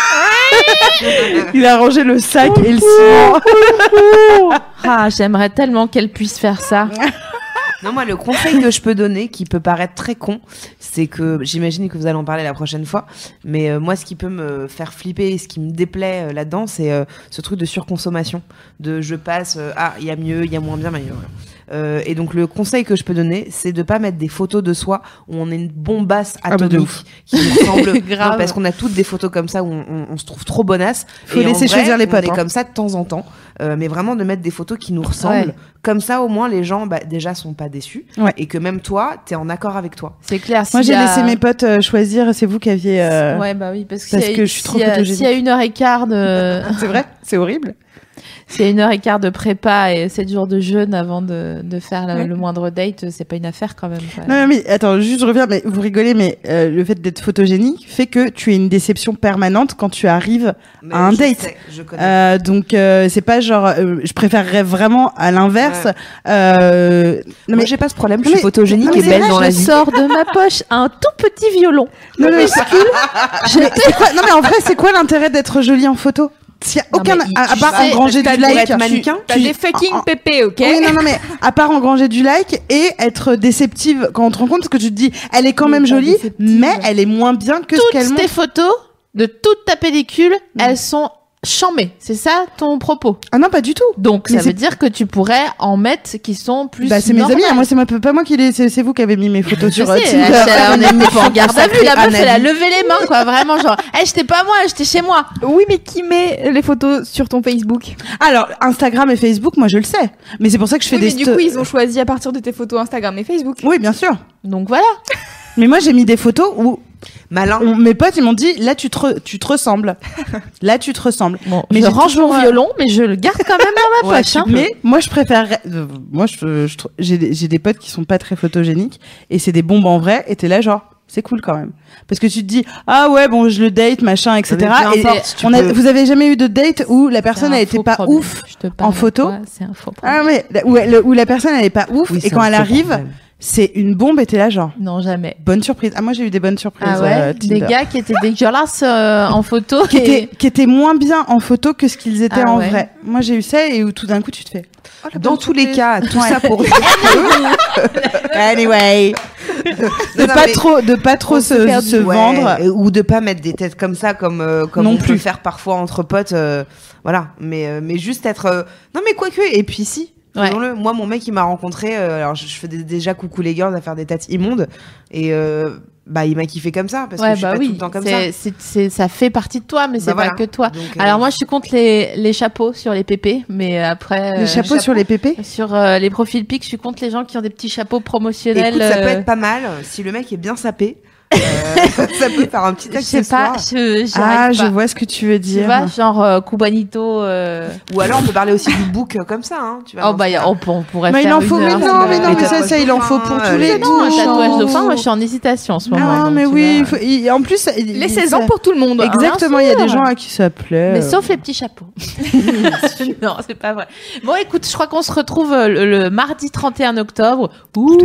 B: il a rangé le sac et le ciment.
A: ah, j'aimerais tellement qu'elle puisse faire ça.
D: Non, moi, le conseil que je peux donner, qui peut paraître très con, c'est que j'imagine que vous allez en parler la prochaine fois, mais euh, moi, ce qui peut me faire flipper et ce qui me déplaît euh, là-dedans, c'est euh, ce truc de surconsommation. De je passe, euh, ah, il y a mieux, il y a moins bien, mais. Euh, et donc le conseil que je peux donner, c'est de pas mettre des photos de soi où on est une bombasse
B: bah, de
D: atomique
B: ouf.
D: qui nous ressemble
A: Grave.
D: Non, parce qu'on a toutes des photos comme ça où on, on- on se trouve trop bonasse.
B: Faut
D: Et en
B: laisser
D: vrai,
B: choisir les
D: on
B: potes,
D: est
B: hein.
D: comme ça de temps en temps, Euh, mais vraiment de mettre des photos qui nous ressemblent.
A: Ouais.
D: Comme ça, au moins, les gens bah, déjà sont pas déçus
B: Ouais.
D: et que même toi, t'es en accord avec toi.
A: C'est clair.
B: Moi, j'ai
A: a-
B: laissé mes potes euh, choisir. C'est vous qui aviez. euh,
A: Ouais, bah oui, parce, que
B: parce
A: s'il y a-
B: que je suis trop photogénique.
A: S'il y a une heure et quart de,
B: C'est vrai, c'est horrible.
A: A une heure et quart de prépa et sept jours de jeûne avant de, de faire le,
B: Ouais.
A: le moindre date, c'est pas une affaire quand même. quoi.
B: Non, mais attends, juste je reviens, mais vous rigolez, mais euh, le fait d'être photogénique fait que tu es une déception permanente quand tu arrives.
D: Mais
B: Un
D: je
B: date.
D: sais, je connais.
B: Euh, donc euh, c'est pas genre, euh, je préférerais vraiment à l'inverse. Euh, non mais
D: j'ai pas ce problème, je suis
B: mais-
D: photogénique
B: non,
D: et belle
B: c'est
D: dans la
A: je
D: vie.
A: sors de ma poche un tout petit violon.
B: non, mais c'est cool. Mais c'est quoi Non mais en vrai, c'est quoi l'intérêt d'être jolie en photo? S'il y a
A: Non,
B: aucun,
A: mais
B: à, part
A: sais,
B: engranger du like,
D: être mannequin,
B: tu-
E: des fucking
B: ah.
E: pépés, ok
B: Oui, non, non, mais à part engranger du like et être déceptive quand on te rend compte, parce que tu te dis, elle est quand même jolie, mais elle est moins bien que ce qu'elle
A: Toutes tes
B: montre.
A: photos de toute ta pellicule, elles sont chambées. C'est ça ton propos?
B: Ah non, pas du tout.
A: Donc
B: Mais
A: ça veut dire que tu pourrais en mettre qui sont plus.
B: Bah, c'est mes amis, hein, moi c'est pas moi qui les, c'est vous qui avez mis mes photos sur euh,
A: sais,
B: Tinder.
A: elle- on était en garde à vue, la meuf, elle a levé les mains, quoi, vraiment, genre, hey, j'étais pas moi, j'étais chez moi.
E: Oui, mais qui met les photos sur ton Facebook?
B: Alors, Instagram et Facebook, moi je le sais. Mais c'est pour ça que je fais
E: Oui,
B: des
E: mais du coup, ils ont choisi à partir de tes photos Instagram et Facebook.
B: Oui, bien sûr.
A: Donc voilà.
B: Mais moi j'ai mis des photos où
D: Malin.
B: on- mes potes ils m'ont dit là tu te, re- tu te ressembles. là tu te ressembles.
A: Bon,
B: Mais
A: je range mon
B: euh,
A: violon, mais je le garde quand même dans ma
D: Ouais,
A: poche. hein.
B: Mais moi je préfère euh, moi je, j'ai des- j'ai des potes qui sont pas très photogéniques et c'est des bombes en vrai et t'es là genre c'est cool quand même parce que tu te dis ah ouais bon je le date machin etc et
D: importe,
B: on a,
D: peux-
B: vous avez jamais eu de date où la personne
A: un
B: elle était
A: faux
B: pas
A: problème.
B: ouf
A: Je te parle
B: en photo.
A: quoi C'est un faux problème.
B: ah mais la- où, elle- où la personne elle est pas ouf
D: Oui,
B: et quand elle arrive
D: problème.
B: C'est une bombe et t'es là genre
A: Non, jamais.
B: bonne surprise ah moi j'ai eu des bonnes surprises
A: Ah ouais,
B: euh,
A: des gars qui étaient dégueulasses euh, en photo.
B: qui
A: et-
B: étaient, qui étaient moins bien en photo que ce qu'ils étaient
A: Ah
B: en
A: ouais.
B: vrai. Moi, j'ai eu ça et où tout d'un coup, tu te fais. oh,
D: Dans tous les cas, tout
B: Ouais.
D: ça pour
B: Anyway. de pas trop, de pas trop se, se
D: ouais,
B: vendre.
D: ou de pas mettre des têtes comme ça comme euh, comme
B: Non
D: on peut
B: plus.
D: le faire parfois entre potes euh, voilà mais euh, mais juste être euh, non mais quoique et puis si
A: Ouais.
D: moi mon mec il m'a rencontré euh, alors je, je faisais déjà coucou les girls à faire des têtes immondes et euh, bah il m'a kiffé comme ça parce que je suis
A: bah
D: pas
A: oui.
D: tout le temps comme ça
A: ça fait partie de toi, mais c'est
D: Bah
A: pas
D: voilà.
A: que toi.
D: Donc, euh,
A: Alors moi, je suis contre les, les chapeaux sur les pépés, mais après
B: Les
A: euh,
B: chapeaux sur les pépés.
A: sur les profils pics, je suis contre les gens qui ont des petits chapeaux promotionnels.
D: écoute ça peut être pas mal si le mec est bien sapé ça peut faire un petit
A: Je sais
D: accessoire
A: pas, je
B: Ah, je vois ce que tu veux
A: Tu
B: dire.
A: vois, genre euh, Cubanito. euh,
D: ou alors on peut parler aussi du book euh, comme ça hein, tu vois
A: Oh bah a- on, on pourrait
B: Mais il
A: faire
B: en
A: une
B: faut, mais
A: heure
B: non, mais
A: euh,
B: non, mais ça, ça, il en faut pour
D: euh,
B: tous
D: les
A: Non, un tatouage dauphin, moi je suis en hésitation en ce moment.
B: Non, mais
A: tu
B: oui, il faut- il- en plus, il-
E: Les
B: il-
E: 16 ans
B: ça-
E: pour tout le monde. hein.
B: Exactement, il y a des gens à qui ça plaît.
A: Mais
B: euh.
A: sauf les petits chapeaux. non, c'est pas vrai. Bon, écoute, je crois qu'on se retrouve euh, le, mardi 31 octobre. Ouh.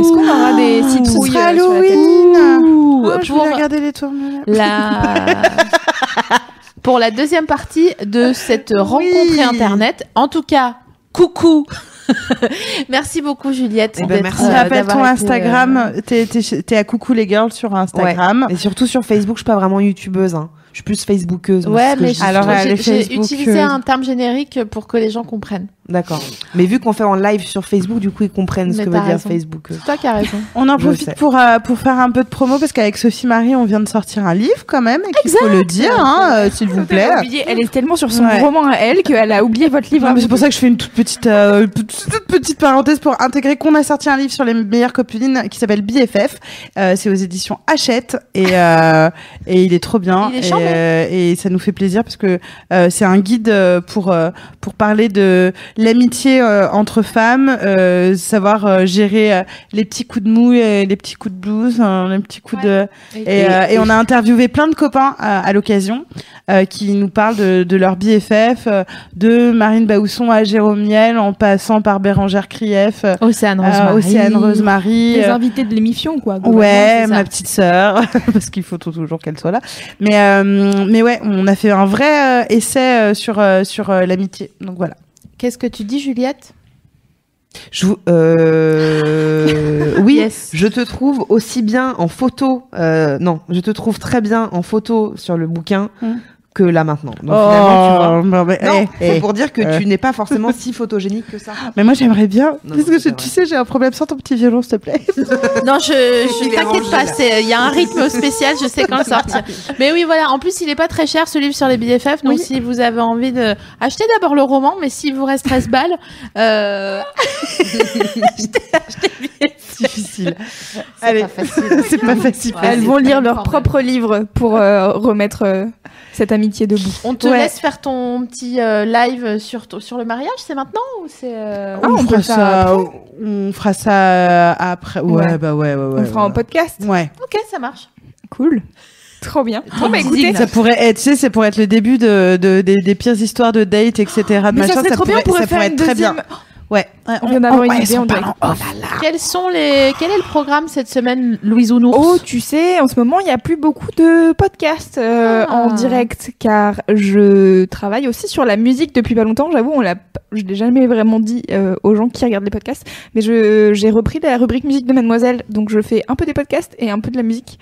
E: Est-ce qu'on aura des
B: Ce sera
E: euh, sur la tête
B: Halloween. Ah, je
A: pour
B: voulais regarder les tours.
A: la pour la deuxième partie de cette rencontre internet. En tout cas, coucou. Merci beaucoup Juliette.
D: Eh ben,
A: d'être,
D: merci.
B: On
A: euh,
B: rappelle ton
A: euh,
B: Instagram. T'es- T'es t'es à Coucou les girls sur Instagram.
D: Et surtout sur Facebook, je suis pas vraiment youtubeuse. Hein. Je suis plus Facebookeuse.
A: Ouais, mais
D: je.
B: Alors,
A: j'ai-
B: Facebook,
A: utilisé un terme générique pour que les gens comprennent.
D: D'accord. Mais vu qu'on fait en live sur Facebook, du coup, ils comprennent ce que veut dire. Facebook.
A: C'est toi qui as raison.
B: On en profite pour, euh, pour faire un peu de promo parce qu'avec Sophie Marie, on vient de sortir un livre quand même. Et qu'il faut le dire, hein, euh, s'il vous plaît.
E: Elle a oublié- Elle est tellement sur son
B: Ouais.
E: roman à elle qu'elle a oublié votre livre.
B: C'est pour ça que je fais une toute petite, euh, toute petite parenthèse pour intégrer qu'on a sorti un livre sur les meilleures copines qui s'appelle BFF. Euh, c'est aux éditions Hachette et, euh, et il est trop bien.
A: Il est
B: et,
A: charmé.
B: euh, et ça nous fait plaisir parce que euh, c'est un guide euh, pour, pour parler de l'amitié euh, entre femmes, euh, savoir euh, gérer euh, les petits coups de mou et les petits coups de blues, hein, les petits coups de... Et, euh, et on a interviewé plein de copains euh, à l'occasion euh, qui nous parlent de, de leur BFF, euh, de Marine Baousson à Jérôme Miel, en passant par Bérangère Krief,
A: Océane
B: euh, Océane Rosemary.
E: Les invités de l'émission, quoi.
B: Ouais, ma petite sœur, parce qu'il faut toujours qu'elle soit là. Mais euh, mais ouais, on a fait un vrai euh, essai euh, sur euh, sur euh, l'amitié. Donc voilà.
A: Qu'est-ce que tu dis Juliette?
D: Je vous- euh, oui,
A: Yes.
D: je te trouve aussi bien en photo. euh, non, je te trouve très bien en photo sur le bouquin
B: Hmm.
D: Que là maintenant. Donc finalement, tu vois.
B: non, eh,
D: c'est
B: eh.
D: pour dire que
B: euh.
D: tu n'es pas forcément si photogénique que ça.
B: Mais moi j'aimerais bien,
D: Non,
B: parce
D: non,
B: que je- tu sais j'ai un problème sans ton petit violon s'il te plaît.
A: Non, je, je t'inquiète pas. Il y a un rythme spécial. Je sais quand le sortir. Mais oui, voilà. En plus, il est pas très cher ce livre sur les BFF. Donc,
B: Oui.
A: si vous avez envie de acheter d'abord le roman, mais s'il vous reste 13 balles, euh...
B: Difficile.
A: c'est
B: Allez.
A: pas facile.
B: c'est pas facile.
A: Ouais,
E: Elles vont lire leur propre livre pour euh, remettre euh, cette amitié debout.
A: On te
B: Ouais.
A: laisse faire ton petit euh, live sur, sur le mariage. C'est maintenant ou c'est euh,
E: Ah,
B: on,
E: on
B: fera ça,
E: après.
B: on fera ça après. Ouais,
E: Ouais.
B: bah ouais, ouais, ouais.
E: On le fera en podcast.
B: Ouais.
A: Ok, ça marche.
E: Cool. Trop bien. Bon, bah, écoutez,
B: Ça pourrait être, tu sais, c'est pour être le début de, de- des, des pires histoires de date, etc. de
E: mais
B: machin.
E: ça serait trop bien, on pourrait
B: ça
E: faire
B: pourrait
E: une
B: être très bien. Ouais. Ouais,
E: On vient d'avoir une idée, on
B: parler en off.
A: Quels sont les Quel est le programme cette semaine, Louise Ounours
E: Oh, tu sais, en ce moment, il n'y a plus beaucoup de podcasts euh,
A: Ah.
E: en direct, car je travaille aussi sur la musique depuis pas longtemps. J'avoue, on l'a, je l'ai jamais vraiment dit euh, aux gens qui regardent les podcasts, mais je, j'ai repris la rubrique musique de Mademoiselle, donc je fais un peu des podcasts et un peu de la musique.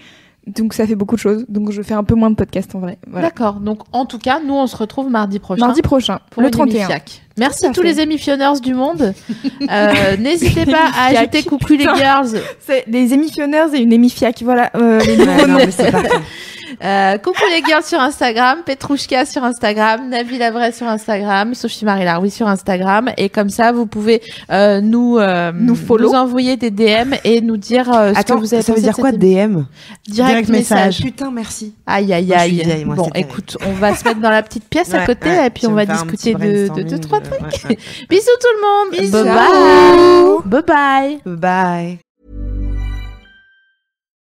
E: Donc ça fait beaucoup de choses. Donc je fais un peu moins de podcasts en vrai. Voilà.
A: D'accord. Donc, en tout cas, nous, on se retrouve mardi prochain.
E: Mardi prochain,
A: pour
E: le
A: une
E: 31.
A: émifiac. Merci
E: à
A: tous
E: fait.
A: les émissionneurs du monde. Euh, N'hésitez pas à ajouter coucou les girls.
E: C'est des émissionneurs et une émifiac. Voilà. euh, les
D: Ouais, non, mais.
A: Euh, coucou les girls sur Instagram, Petrouchka sur Instagram, Navi Lavray sur Instagram, Sophie Marie Laroui sur Instagram. Et comme ça, vous pouvez euh, nous, euh,
E: Nous follow.
A: nous envoyer des DM et nous dire euh, ce
D: Attends,
A: que vous avez
D: ça veut
A: pensé
D: dire
A: de
D: quoi
A: cette émission.
D: DM
A: Direct,
B: Direct
A: message.
B: message.
D: Putain, merci.
A: Aïe aïe
D: Moi, je
A: aïe.
D: suis vieille, moi,
A: bon, écoute, on va se mettre dans la petite pièce à
D: Ouais,
A: côté
D: ouais,
A: et puis on va
D: un
A: discuter
D: petit
A: de, de
D: brainstorming,
A: deux trois
D: euh,
A: trucs.
D: ouais, ouais.
A: Bisous tout le monde.
E: Bisous.
A: Bye bye. Bye bye.
D: Bye.